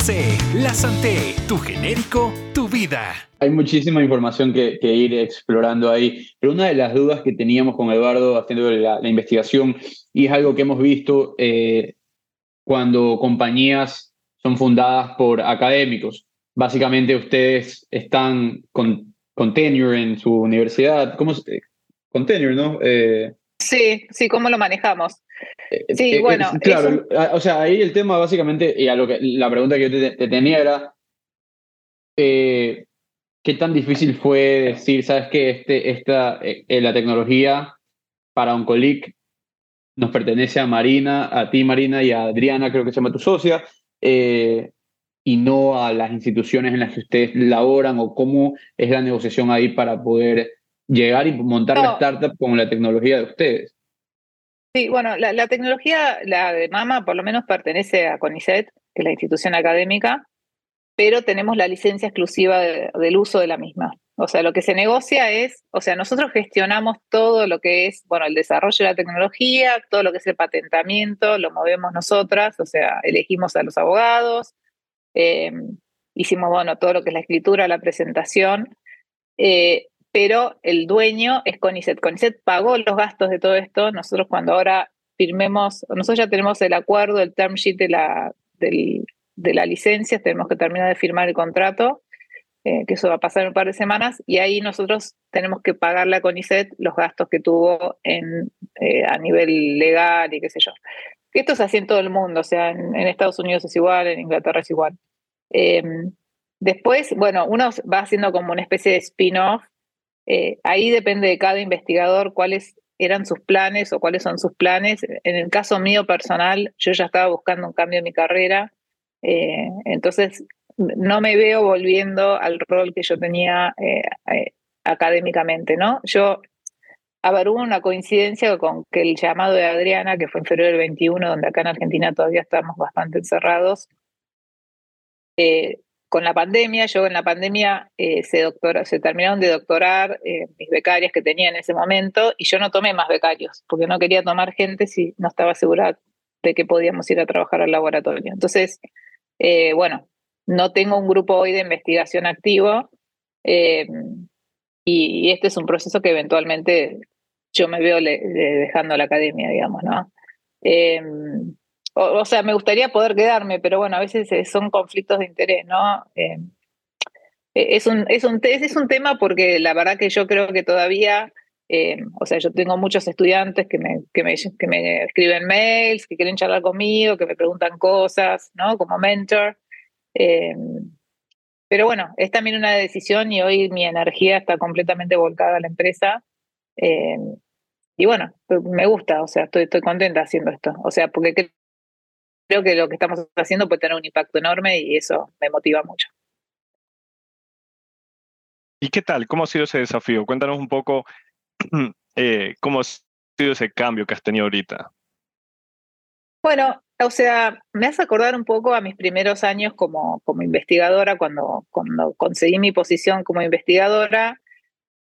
La Santé, tu genérico, tu vida. Hay muchísima información que, ir explorando ahí, pero una de las dudas que teníamos con Eduardo haciendo la, investigación, y es algo que hemos visto eh, cuando compañías son fundadas por académicos. Básicamente ustedes están con, con tenure en su universidad. ¿Cómo se, con tenure, no? Eh, sí, sí, ¿cómo lo manejamos? Eh, sí, eh, bueno. claro, o sea, ahí el tema básicamente, y a lo que la pregunta que yo te, tenía era, ¿qué tan difícil fue decir, sabes que este, esta, eh, eh, la tecnología para Oncolic nos pertenece a Marina, a ti Marina y a Adriana, creo que se llama tu socia, eh, y no a las instituciones en las que ustedes laboran o cómo es la negociación ahí para poder llegar y montar la startup con la tecnología de ustedes? Sí, bueno, la, la tecnología, la de Mama, por lo menos pertenece a CONICET, que es la institución académica, pero tenemos la licencia exclusiva de- del uso de la misma. O sea, lo que se negocia es, o sea, nosotros gestionamos todo lo que es, bueno, el desarrollo de la tecnología, todo lo que es el patentamiento, lo movemos nosotras, o sea, elegimos a los abogados, eh, hicimos, bueno, todo lo que es la escritura, la presentación, eh, pero el dueño es CONICET. CONICET pagó los gastos de todo esto. Nosotros cuando ahora firmemos, nosotros ya tenemos el acuerdo, el term sheet de la, de la licencia, tenemos que terminar de firmar el contrato, eh, que eso va a pasar en un par de semanas, y ahí nosotros tenemos que pagarle a CONICET los gastos que tuvo en, eh, a nivel legal y qué sé yo. Esto es así en todo el mundo, o sea, en, Estados Unidos es igual, en Inglaterra es igual. Eh, después, bueno, uno va haciendo como una especie de spin-off eh, ahí depende de cada investigador cuáles eran sus planes o cuáles son sus planes. En el caso mío personal, yo ya estaba buscando un cambio en mi carrera, eh, entonces no me veo volviendo al rol que yo tenía eh, académicamente, ¿no? Yo, a una coincidencia con que el llamado de Adriana, que fue en febrero del 21, donde acá en Argentina todavía estamos bastante encerrados, con la pandemia, yo en la pandemia eh, se, terminaron de doctorar eh, mis becarias que tenía en ese momento y yo no tomé más becarios porque no quería tomar gente si no estaba segura de que podíamos ir a trabajar al laboratorio. Entonces, eh, bueno, no tengo un grupo hoy de investigación activo y, este es un proceso que eventualmente yo me veo dejando la academia, digamos, ¿no? O, sea, me gustaría poder quedarme, pero bueno, a veces eh, son conflictos de interés, ¿no? Eh, eh, es, un, es, un, es un tema porque la verdad que yo creo que todavía, eh, o sea, yo tengo muchos estudiantes que me, que, me, escriben mails, que quieren charlar conmigo, que me preguntan cosas, ¿no? Como mentor. Eh, pero bueno, es también una decisión y hoy mi energía está completamente volcada a la empresa. Y bueno, me gusta, o sea, estoy, estoy contenta haciendo esto. O sea, porque creo que lo que estamos haciendo puede tener un impacto enorme y eso me motiva mucho. ¿Y qué tal? ¿Cómo ha sido ese desafío? Cuéntanos un poco eh, cómo ha sido ese cambio que has tenido ahorita. Bueno, o sea, me hace acordar un poco a mis primeros años como, como investigadora, cuando, cuando conseguí mi posición como investigadora.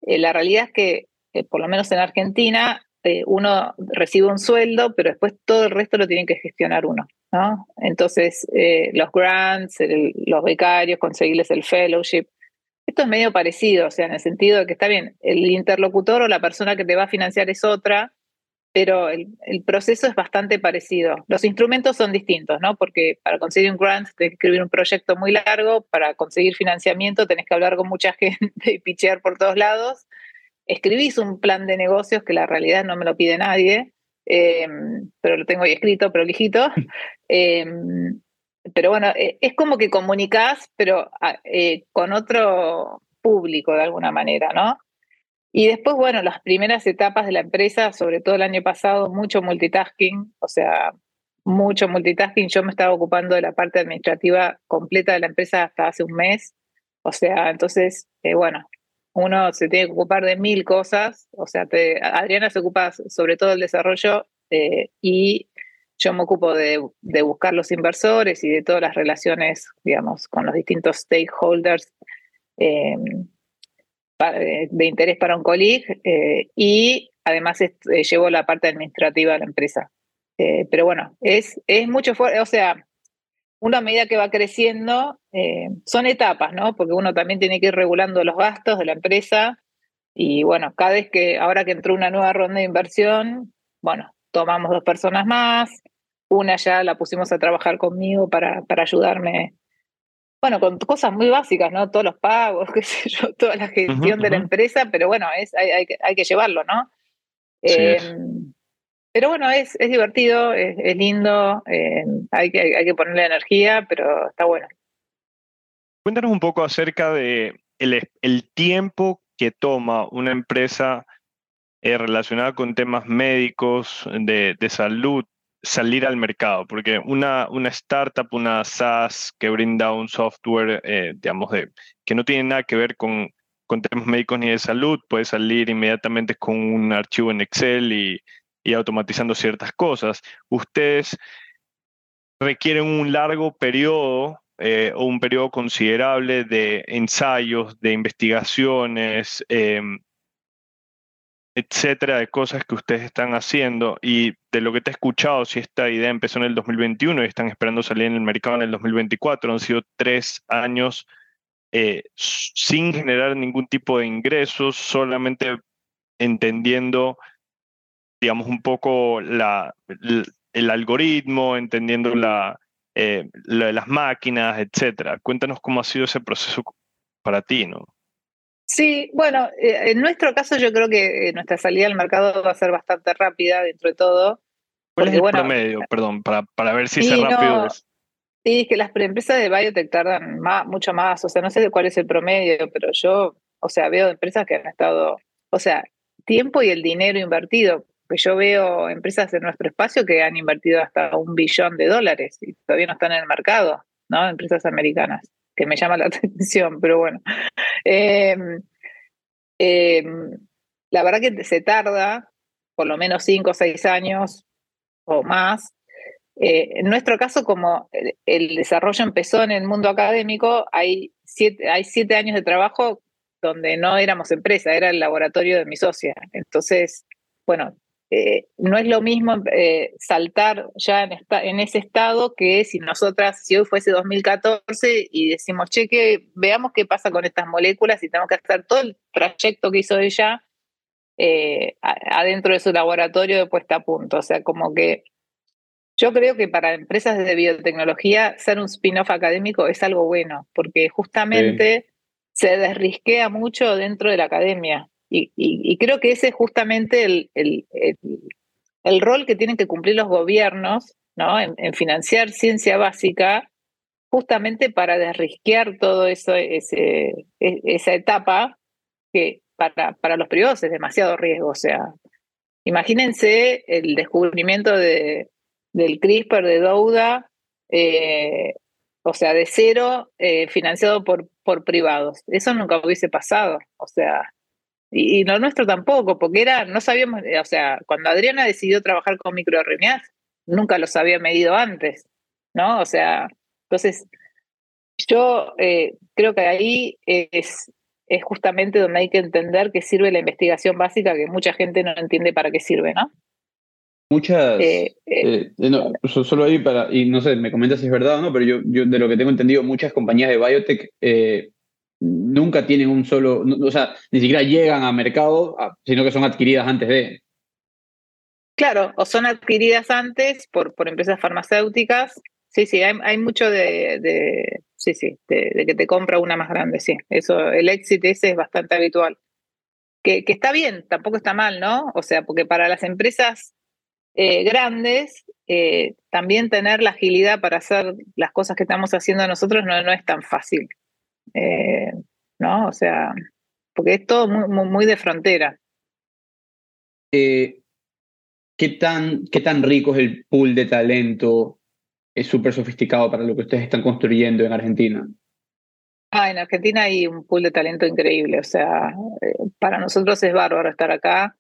Eh, la realidad es que, eh, por lo menos en Argentina, eh, uno recibe un sueldo, pero después todo el resto lo tiene que gestionar uno. ¿No? Entonces, eh, los grants, los becarios, conseguirles el fellowship. Esto es medio parecido, o sea, en el sentido de que está bien, el interlocutor o la persona que te va a financiar es otra, pero el, el proceso es bastante parecido. Los instrumentos son distintos, ¿no? Porque para conseguir un grant tenés que escribir un proyecto muy largo, para conseguir financiamiento tenés que hablar con mucha gente y pichear por todos lados. Escribís un plan de negocios que la realidad no me lo pide nadie, eh, pero lo tengo ahí escrito, prolijito. Eh, pero bueno, eh, es como que comunicás, pero ah, eh, con otro público de alguna manera, ¿no? Y después, bueno, las primeras etapas de la empresa, sobre todo el año pasado, mucho multitasking, o sea, mucho multitasking. Yo me estaba ocupando de la parte administrativa completa de la empresa hasta hace un mes. O sea, entonces, eh, bueno, uno se tiene que ocupar de mil cosas. O sea, te- Adriana se ocupa sobre todo del desarrollo eh, y yo me ocupo de, de buscar los inversores y de todas las relaciones, digamos, con los distintos stakeholders. eh, eh, de interés para Oncolig eh, y además llevo la parte administrativa de la empresa. Pero bueno, es, es mucho o sea, uno a medida que va creciendo, eh, son etapas, ¿no? Porque uno también tiene que ir regulando los gastos de la empresa y bueno, cada vez que, ahora que entró una nueva ronda de inversión, bueno, tomamos dos personas más, una ya la pusimos a trabajar conmigo para, para ayudarme bueno, con cosas muy básicas, ¿no? Todos los pagos, qué sé yo, toda la gestión de la empresa, pero bueno, es, hay, hay que, hay que llevarlo, ¿no? Sí Eh. Pero bueno, es, es divertido, es, es lindo, eh, hay, que, hay que ponerle energía, pero está bueno. Cuéntanos un poco acerca de el, el tiempo que toma una empresa eh, relacionada con temas médicos, de, de, salud, salir al mercado, porque una, una startup, una SaaS que brinda un software, eh, digamos, de, que no tiene nada que ver con, con temas médicos ni de salud, puede salir inmediatamente con un archivo en Excel y, y automatizando ciertas cosas. Ustedes requieren un largo periodo eh, o un periodo considerable de ensayos, de investigaciones, eh, etcétera, de cosas que ustedes están haciendo. Y de lo que te he escuchado, si esta idea empezó en el 2021 y están esperando salir en el mercado en el 2024, han sido tres años eh, sin generar ningún tipo de ingresos, solamente entendiendo, digamos, un poco la, el algoritmo, entendiendo la, eh, lo de las máquinas, etcétera. Cuéntanos cómo ha sido ese proceso para ti, ¿no? Sí, bueno, eh, en nuestro caso yo creo que eh, nuestra salida al mercado va a ser bastante rápida dentro de todo. ¿Cuál es el promedio, perdón, para, para ver si es rápido es? Sí, es que las empresas de biotech tardan más, mucho más, o sea, no sé de cuál es el promedio, pero yo, o sea, veo empresas que han estado, o sea, tiempo y el dinero invertido, que yo veo empresas en nuestro espacio que han invertido hasta un billón de dólares y todavía no están en el mercado, ¿no? Empresas americanas, que me llama la atención, pero bueno. Eh, eh, la verdad que se tarda por lo menos cinco o seis años o más. Eh, en nuestro caso, como el desarrollo empezó en el mundo académico, hay siete, hay siete años de trabajo donde no éramos empresa, era el laboratorio de mi socia. Entonces, bueno, eh, no es lo mismo eh, saltar ya en, esta, en, ese estado que si nosotras, si hoy fuese 2014 y decimos, che, que veamos qué pasa con estas moléculas y tenemos que hacer todo el trayecto que hizo ella eh, adentro de su laboratorio de puesta a punto. O sea, como que yo creo que para empresas de biotecnología ser un spin-off académico es algo bueno, porque justamente se desrisquea mucho dentro de la academia. Y, creo que ese es justamente el, el, rol que tienen que cumplir los gobiernos ¿no? en, financiar ciencia básica, justamente para desrisquear todo eso, e, esa etapa que para, para los privados es demasiado riesgo. O sea, imagínense el descubrimiento de, del CRISPR de Douda, eh, o sea, de cero, eh, financiado por, por privados. Eso nunca hubiese pasado. O sea, y, lo nuestro tampoco, porque era, no sabíamos, eh, o sea, cuando Adriana decidió trabajar con microarritmias, nunca los había medido antes, ¿no? O sea, entonces, yo eh, creo que ahí es, es justamente donde hay que entender que sirve la investigación básica, que mucha gente no entiende para qué sirve, ¿no? Muchas, eh, solo ahí para, y no sé, me comentas si es verdad o no, pero yo, yo de lo que tengo entendido, muchas compañías de biotech nunca tienen un solo, o sea, ni siquiera llegan a mercado, sino que son adquiridas antes de. Claro, o son adquiridas antes por, por empresas farmacéuticas. Sí, sí, hay, hay mucho de, de sí, sí, de, que te compra una más grande, sí. Eso, el éxito ese es bastante habitual. Que, que está bien, tampoco está mal, ¿no? O sea, porque para las empresas eh, grandes, eh, también tener la agilidad para hacer las cosas que estamos haciendo nosotros no, no es tan fácil. Eh, ¿No? O sea, porque es todo muy, muy, de frontera. Eh, ¿qué, tan, ¿Qué tan rico es el pool de talento? Es súper sofisticado para lo que ustedes están construyendo en Argentina. Ah, en Argentina hay un pool de talento increíble, o sea, eh, para nosotros es bárbaro estar acá.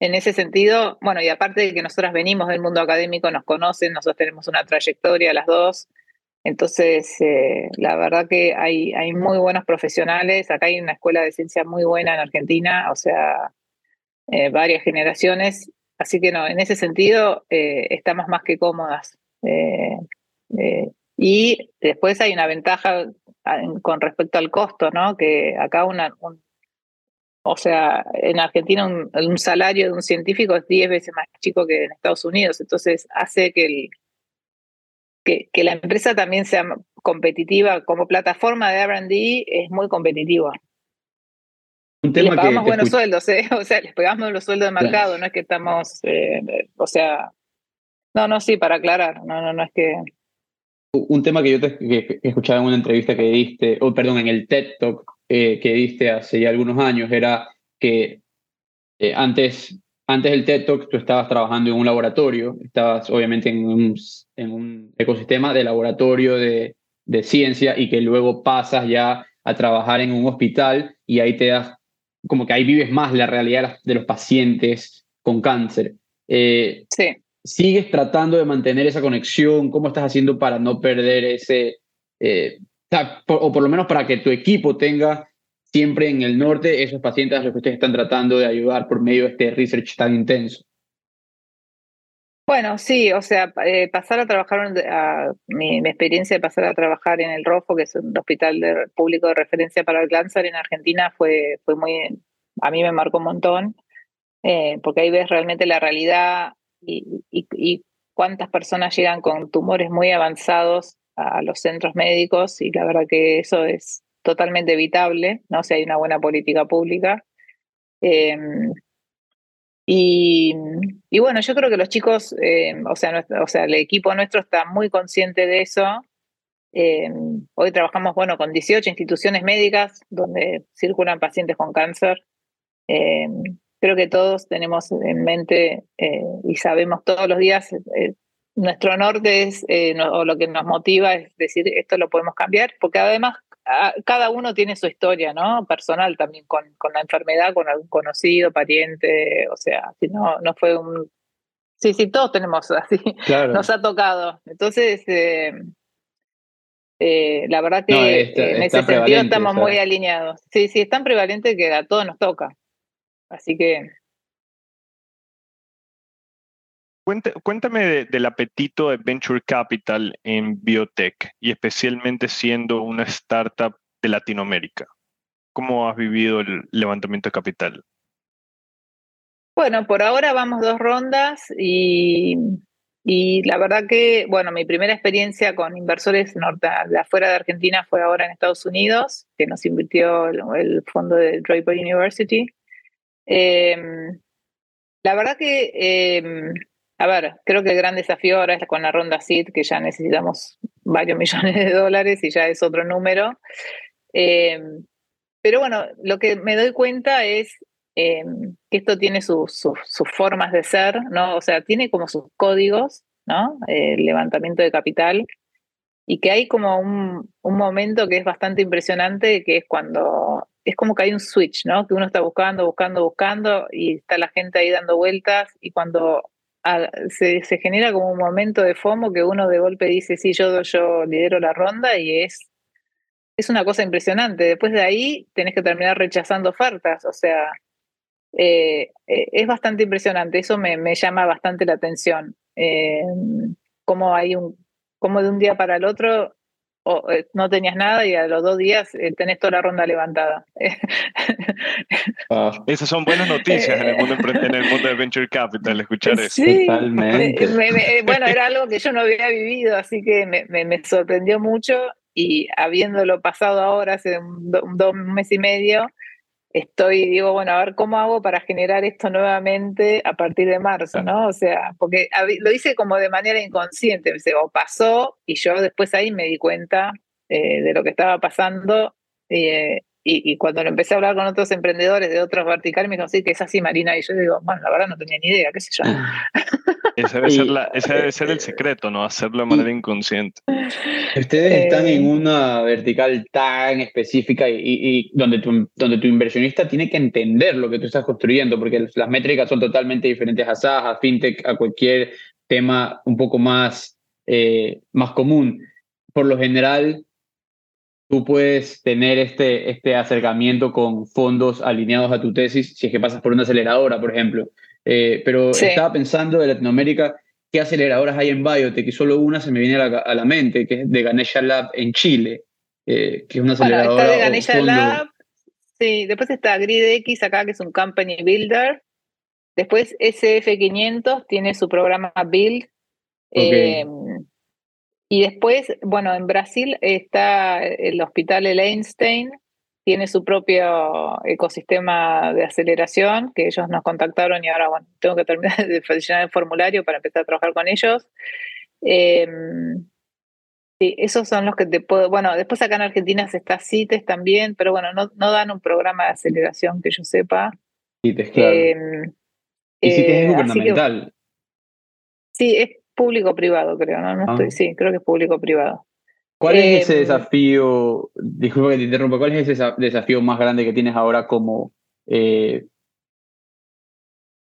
En ese sentido, bueno, y aparte de que nosotras venimos del mundo académico, nos conocen, nosotros tenemos una trayectoria las dos, entonces, eh, la verdad que hay, muy buenos profesionales. Acá hay una escuela de ciencia muy buena en Argentina, o sea, eh, varias generaciones. Así que no, en ese sentido eh, estamos más que cómodas. y después hay una ventaja con respecto al costo, ¿no? Que acá una, o sea, en Argentina un, un, salario de un científico es 10 veces más chico que en Estados Unidos, entonces hace que el, que, la empresa también sea competitiva como plataforma de RD es muy competitiva. Un tema les pagamos buenos sueldos, ¿eh? o sea, les pagamos los sueldos de mercado, no es que estamos, eh, o sea, no, no, sí, para aclarar, no, no, no es que... Un tema que yo te que, escuchaba en una entrevista que diste, o perdón, en el TED Talk eh, que diste hace ya algunos años era que eh, antes, antes del TED Talk tú estabas trabajando en un laboratorio, estabas obviamente en un, en un ecosistema de laboratorio de, de ciencia y que luego pasas ya a trabajar en un hospital y ahí te das, como que ahí vives más la realidad de los pacientes con cáncer. Eh, Sí. ¿Sigues tratando de mantener esa conexión? ¿Cómo estás haciendo para no perder ese, eh, o por lo menos para que tu equipo tenga siempre en el norte esos pacientes a los que ustedes están tratando de ayudar por medio de este research tan intenso? Bueno, sí, o sea, eh, pasar a trabajar, a, mi, experiencia de pasar a trabajar en el ROFO, que es un hospital de- público de referencia para el cáncer en Argentina, fue, fue muy, a mí me marcó un montón, eh, porque ahí ves realmente la realidad y cuántas personas llegan con tumores muy avanzados a los centros médicos, y la verdad que eso es totalmente evitable, ¿no? Si hay una buena política pública. Em, y, bueno, yo creo que los chicos, eh, o, sea, o sea, el equipo nuestro está muy consciente de eso. Eh, hoy trabajamos, bueno, con 18 instituciones médicas donde circulan pacientes con cáncer. Creo que todos tenemos en mente eh, y sabemos todos los días, eh, nuestro norte es, eh, o lo que nos motiva es decir, esto lo podemos cambiar, porque además cada uno tiene su historia, ¿no? Personal también con, con la enfermedad, con algún conocido, pariente, o sea, si no, no fue un... Sí, sí, todos tenemos así, Claro. nos ha tocado. Entonces, eh, eh, la verdad que No, está- en ese sentido estamos o sea. muy alineados. Sí, sí, es tan prevalente que a todos nos toca. Así que... Cuéntame de- del apetito de Venture Capital en biotech y especialmente siendo una startup de Latinoamérica. ¿Cómo has vivido el levantamiento de capital? Bueno, por ahora vamos dos rondas y, y la verdad que, bueno, mi primera experiencia con inversores de afuera de Argentina fue ahora en Estados Unidos, que nos invirtió el, fondo de Draper University. Eh, la verdad que, eh, a ver, creo que el gran desafío ahora es con la ronda SID, que ya necesitamos varios millones de dólares y ya es otro número. Eh, pero bueno, lo que me doy cuenta es eh, que esto tiene sus formas de ser, ¿no? O sea, tiene como sus códigos, ¿no? El levantamiento de capital. Y que hay como un, un momento que es bastante impresionante, que es cuando es como que hay un switch, ¿no? Que uno está buscando, buscando, buscando, y está la gente ahí dando vueltas, y cuando se, se genera como un momento de FOMO que uno de golpe dice, sí, yo, yo lidero la ronda, y es es una cosa impresionante. Después de ahí tenés que terminar rechazando ofertas. O sea, eh, eh, es bastante impresionante. Eso me, me llama bastante la atención. Eh, cómo hay un, cómo de un día para el otro o, eh, no tenías nada y a los dos días eh, tenés toda la ronda levantada. Esas son buenas noticias en el mundo, en el mundo de Venture Capital, escuchar eso. Sí, me- me- bueno, era algo que yo no había vivido, así que me, me- me sorprendió mucho y habiéndolo pasado ahora hace un, do- un do- un mes y medio, estoy, digo, bueno, a ver cómo hago para generar esto nuevamente a partir de marzo, ¿no? O sea, porque lo hice como de manera inconsciente, o pasó y yo después ahí me di cuenta eh, de lo que estaba pasando eh, y, y cuando lo empecé a hablar con otros emprendedores de otros verticales, me dijeron, sí, que es así, Marina, y yo digo, bueno, la verdad no tenía ni idea, qué sé yo. Ese debe, ser la- ese debe ser el secreto, ¿no? Hacerlo de manera inconsciente. Ustedes Eh, están en una vertical tan específica y, y- y donde, tu, donde tu inversionista tiene que entender lo que tú estás construyendo, porque las métricas son totalmente diferentes a SaaS, a FinTech, a cualquier tema un poco más, eh, más común. Por lo general, tú puedes tener este, este acercamiento con fondos alineados a tu tesis si es que pasas por una aceleradora, por ejemplo. Eh, pero Sí. estaba pensando de Latinoamérica, ¿qué aceleradoras hay en Biotech? Y solo una se me viene a la, a la mente, que es de Ganesha Lab en Chile, eh, que es una Bueno, aceleradora. está de Ganesha fondo- Lab. Sí, después está GridX acá, que es un company builder. Después SF500 tiene su programa Build. Eh, y después, bueno, en Brasil está el Hospital El Einstein, tiene su propio ecosistema de aceleración, que ellos nos contactaron y ahora, bueno, tengo que terminar de llenar el formulario para empezar a trabajar con ellos. Eh, Sí, esos son los que te puedo. Bueno, después acá en Argentina se está CITES también, pero bueno, no, no dan un programa de aceleración que yo sepa. CITES, claro. Eh, y CITES eh, es que- gubernamental. sí, es público-privado, creo, ¿no? no Ah. estoy, sí, creo que es público-privado. ¿Cuál es ese Em, desafío? Disculpa que te interrumpa. ¿Cuál es ese desa- desafío más grande que tienes ahora como, eh,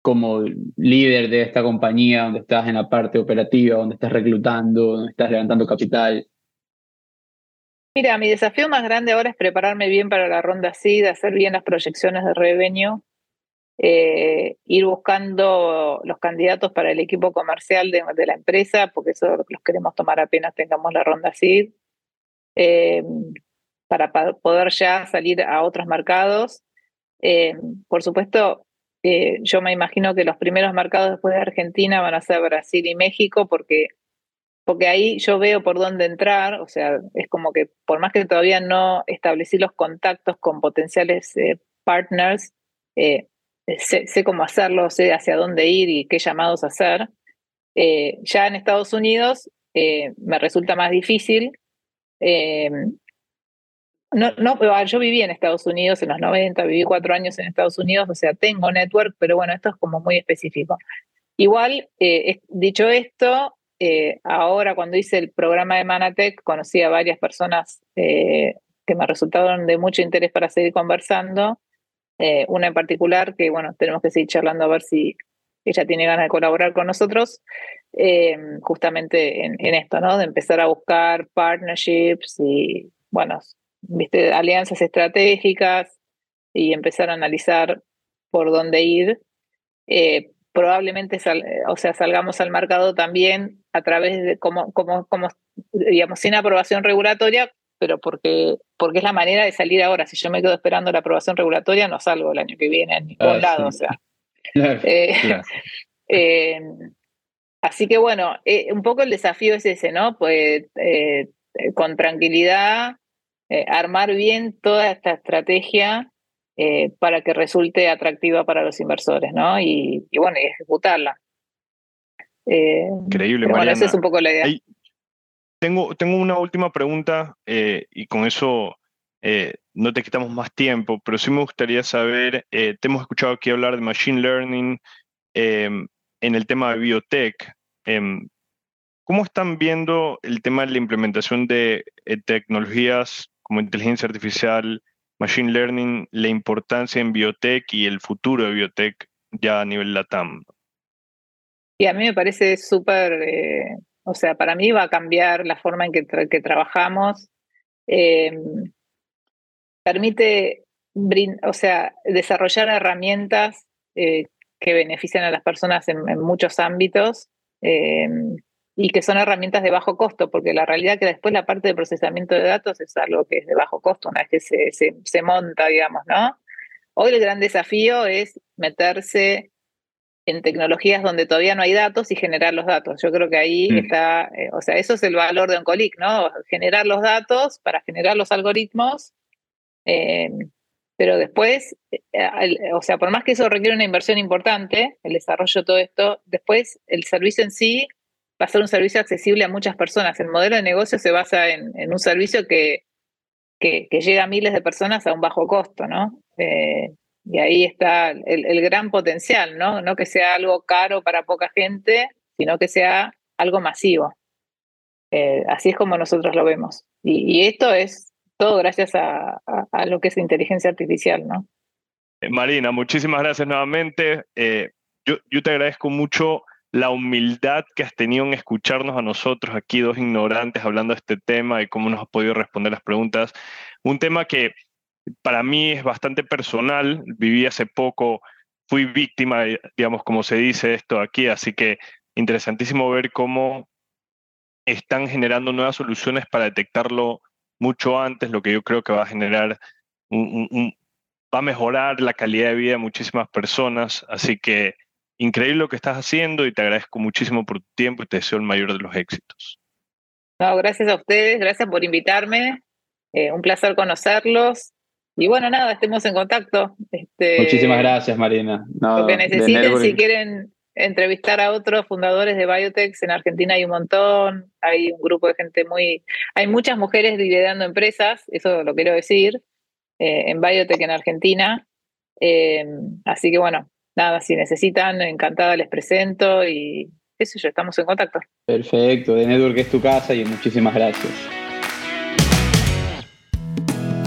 como líder de esta compañía, donde estás en la parte operativa, donde estás reclutando, donde estás levantando capital? Mira, mi desafío más grande ahora es prepararme bien para la ronda SID, hacer bien las proyecciones de revenue, eh, ir buscando los candidatos para el equipo comercial de, la empresa, porque eso los queremos tomar apenas tengamos la ronda SID, eh, para pa- poder ya salir a otros mercados. Eh, por supuesto, yo me imagino que los primeros mercados después de Argentina van a ser Brasil y México, porque porque ahí yo veo por dónde entrar, o sea, es como que por más que todavía no establecí los contactos con potenciales partners, sé, sé cómo hacerlo, sé hacia dónde ir y qué llamados hacer. Eh, ya en Estados Unidos eh, me resulta más difícil. Eh, no, no, ah, yo viví en Estados Unidos en los 90, viví cuatro años en Estados Unidos, o sea, tengo network, pero bueno, esto es como muy específico. Igual, eh, dicho esto, eh, ahora cuando hice el programa de Manatec, conocí a varias personas eh, que me resultaron de mucho interés para seguir conversando. Eh, una en particular que, bueno, tenemos que seguir charlando a ver si ella tiene ganas de colaborar con nosotros, eh, justamente en, en esto, ¿no? De empezar a buscar partnerships y, bueno, viste, alianzas estratégicas y empezar a analizar por dónde ir. Eh, probablemente, sal- o sea, salgamos al mercado también a través de como, como, como, digamos, sin aprobación regulatoria, pero porque, porque es la manera de salir ahora. Si yo me quedo esperando la aprobación regulatoria, no salgo el año que viene en ningún Ah, lado. sí. O sea, Claro. eh, Claro. eh, así que bueno, eh, un poco el desafío es ese, ¿no? Pues con tranquilidad, armar bien toda esta estrategia para que resulte atractiva para los inversores, ¿no? Y, y bueno, y ejecutarla. Increíble, pero bueno, esa Mariana. es un poco la idea. Hay- Tengo, tengo una última pregunta eh, y con eso eh, no te quitamos más tiempo, pero sí me gustaría saber, eh, te hemos escuchado aquí hablar de Machine Learning em, en el tema de biotech. em, ¿Cómo están viendo el tema de la implementación de tecnologías como inteligencia artificial, Machine Learning, la importancia en biotech y el futuro de biotech ya a nivel LATAM? Y a mí me parece súper, o sea, para mí va a cambiar la forma en que, tra- que trabajamos. Eh, permite, o sea, desarrollar herramientas eh, que benefician a las personas en, muchos ámbitos eh, y que son herramientas de bajo costo, porque la realidad es que después la parte de procesamiento de datos es algo que es de bajo costo una vez que se, se, se monta, digamos, ¿no? Hoy el gran desafío es meterse en tecnologías donde todavía no hay datos y generar los datos. Yo creo que ahí Mm. está, eh, o sea, eso es el valor de Oncolic, ¿no? Generar los datos para generar los algoritmos, eh, pero después, eh, o sea, por más que eso requiere una inversión importante, el desarrollo de todo esto, después el servicio en sí va a ser un servicio accesible a muchas personas. El modelo de negocio se basa en, en un servicio que, que, que llega a miles de personas a un bajo costo, ¿no? Eh, y ahí está el, el gran potencial, ¿no? No que sea algo caro para poca gente, sino que sea algo masivo. Eh, así es como nosotros lo vemos. Y, y esto es todo gracias a, a- lo que es inteligencia artificial, ¿no? Eh, Marina, muchísimas gracias nuevamente. Eh, yo, yo te agradezco mucho la humildad que has tenido en escucharnos a nosotros aquí, dos ignorantes, hablando de este tema y cómo nos has podido responder las preguntas. Un tema que para mí es bastante personal. Viví hace poco, fui víctima, digamos, como se dice esto aquí, así que interesantísimo ver cómo están generando nuevas soluciones para detectarlo mucho antes, lo que yo creo que va a generar un, va a mejorar la calidad de vida de muchísimas personas. Así que increíble lo que estás haciendo y te agradezco muchísimo por tu tiempo y te deseo el mayor de los éxitos. No, gracias a ustedes, gracias por invitarme. Eh, un placer conocerlos. Y bueno, nada, estemos en contacto. Este, Muchísimas gracias, Marina. No, Lo que necesiten, si quieren, entrevistar a otros fundadores de biotech. En Argentina hay un montón, hay un grupo de gente muy... Hay muchas mujeres liderando empresas, eso lo quiero decir, eh, en biotech en Argentina. Eh, así que bueno, nada, si necesitan, encantada les presento y qué sé yo, estamos en contacto. Perfecto, de Network es tu casa y muchísimas gracias.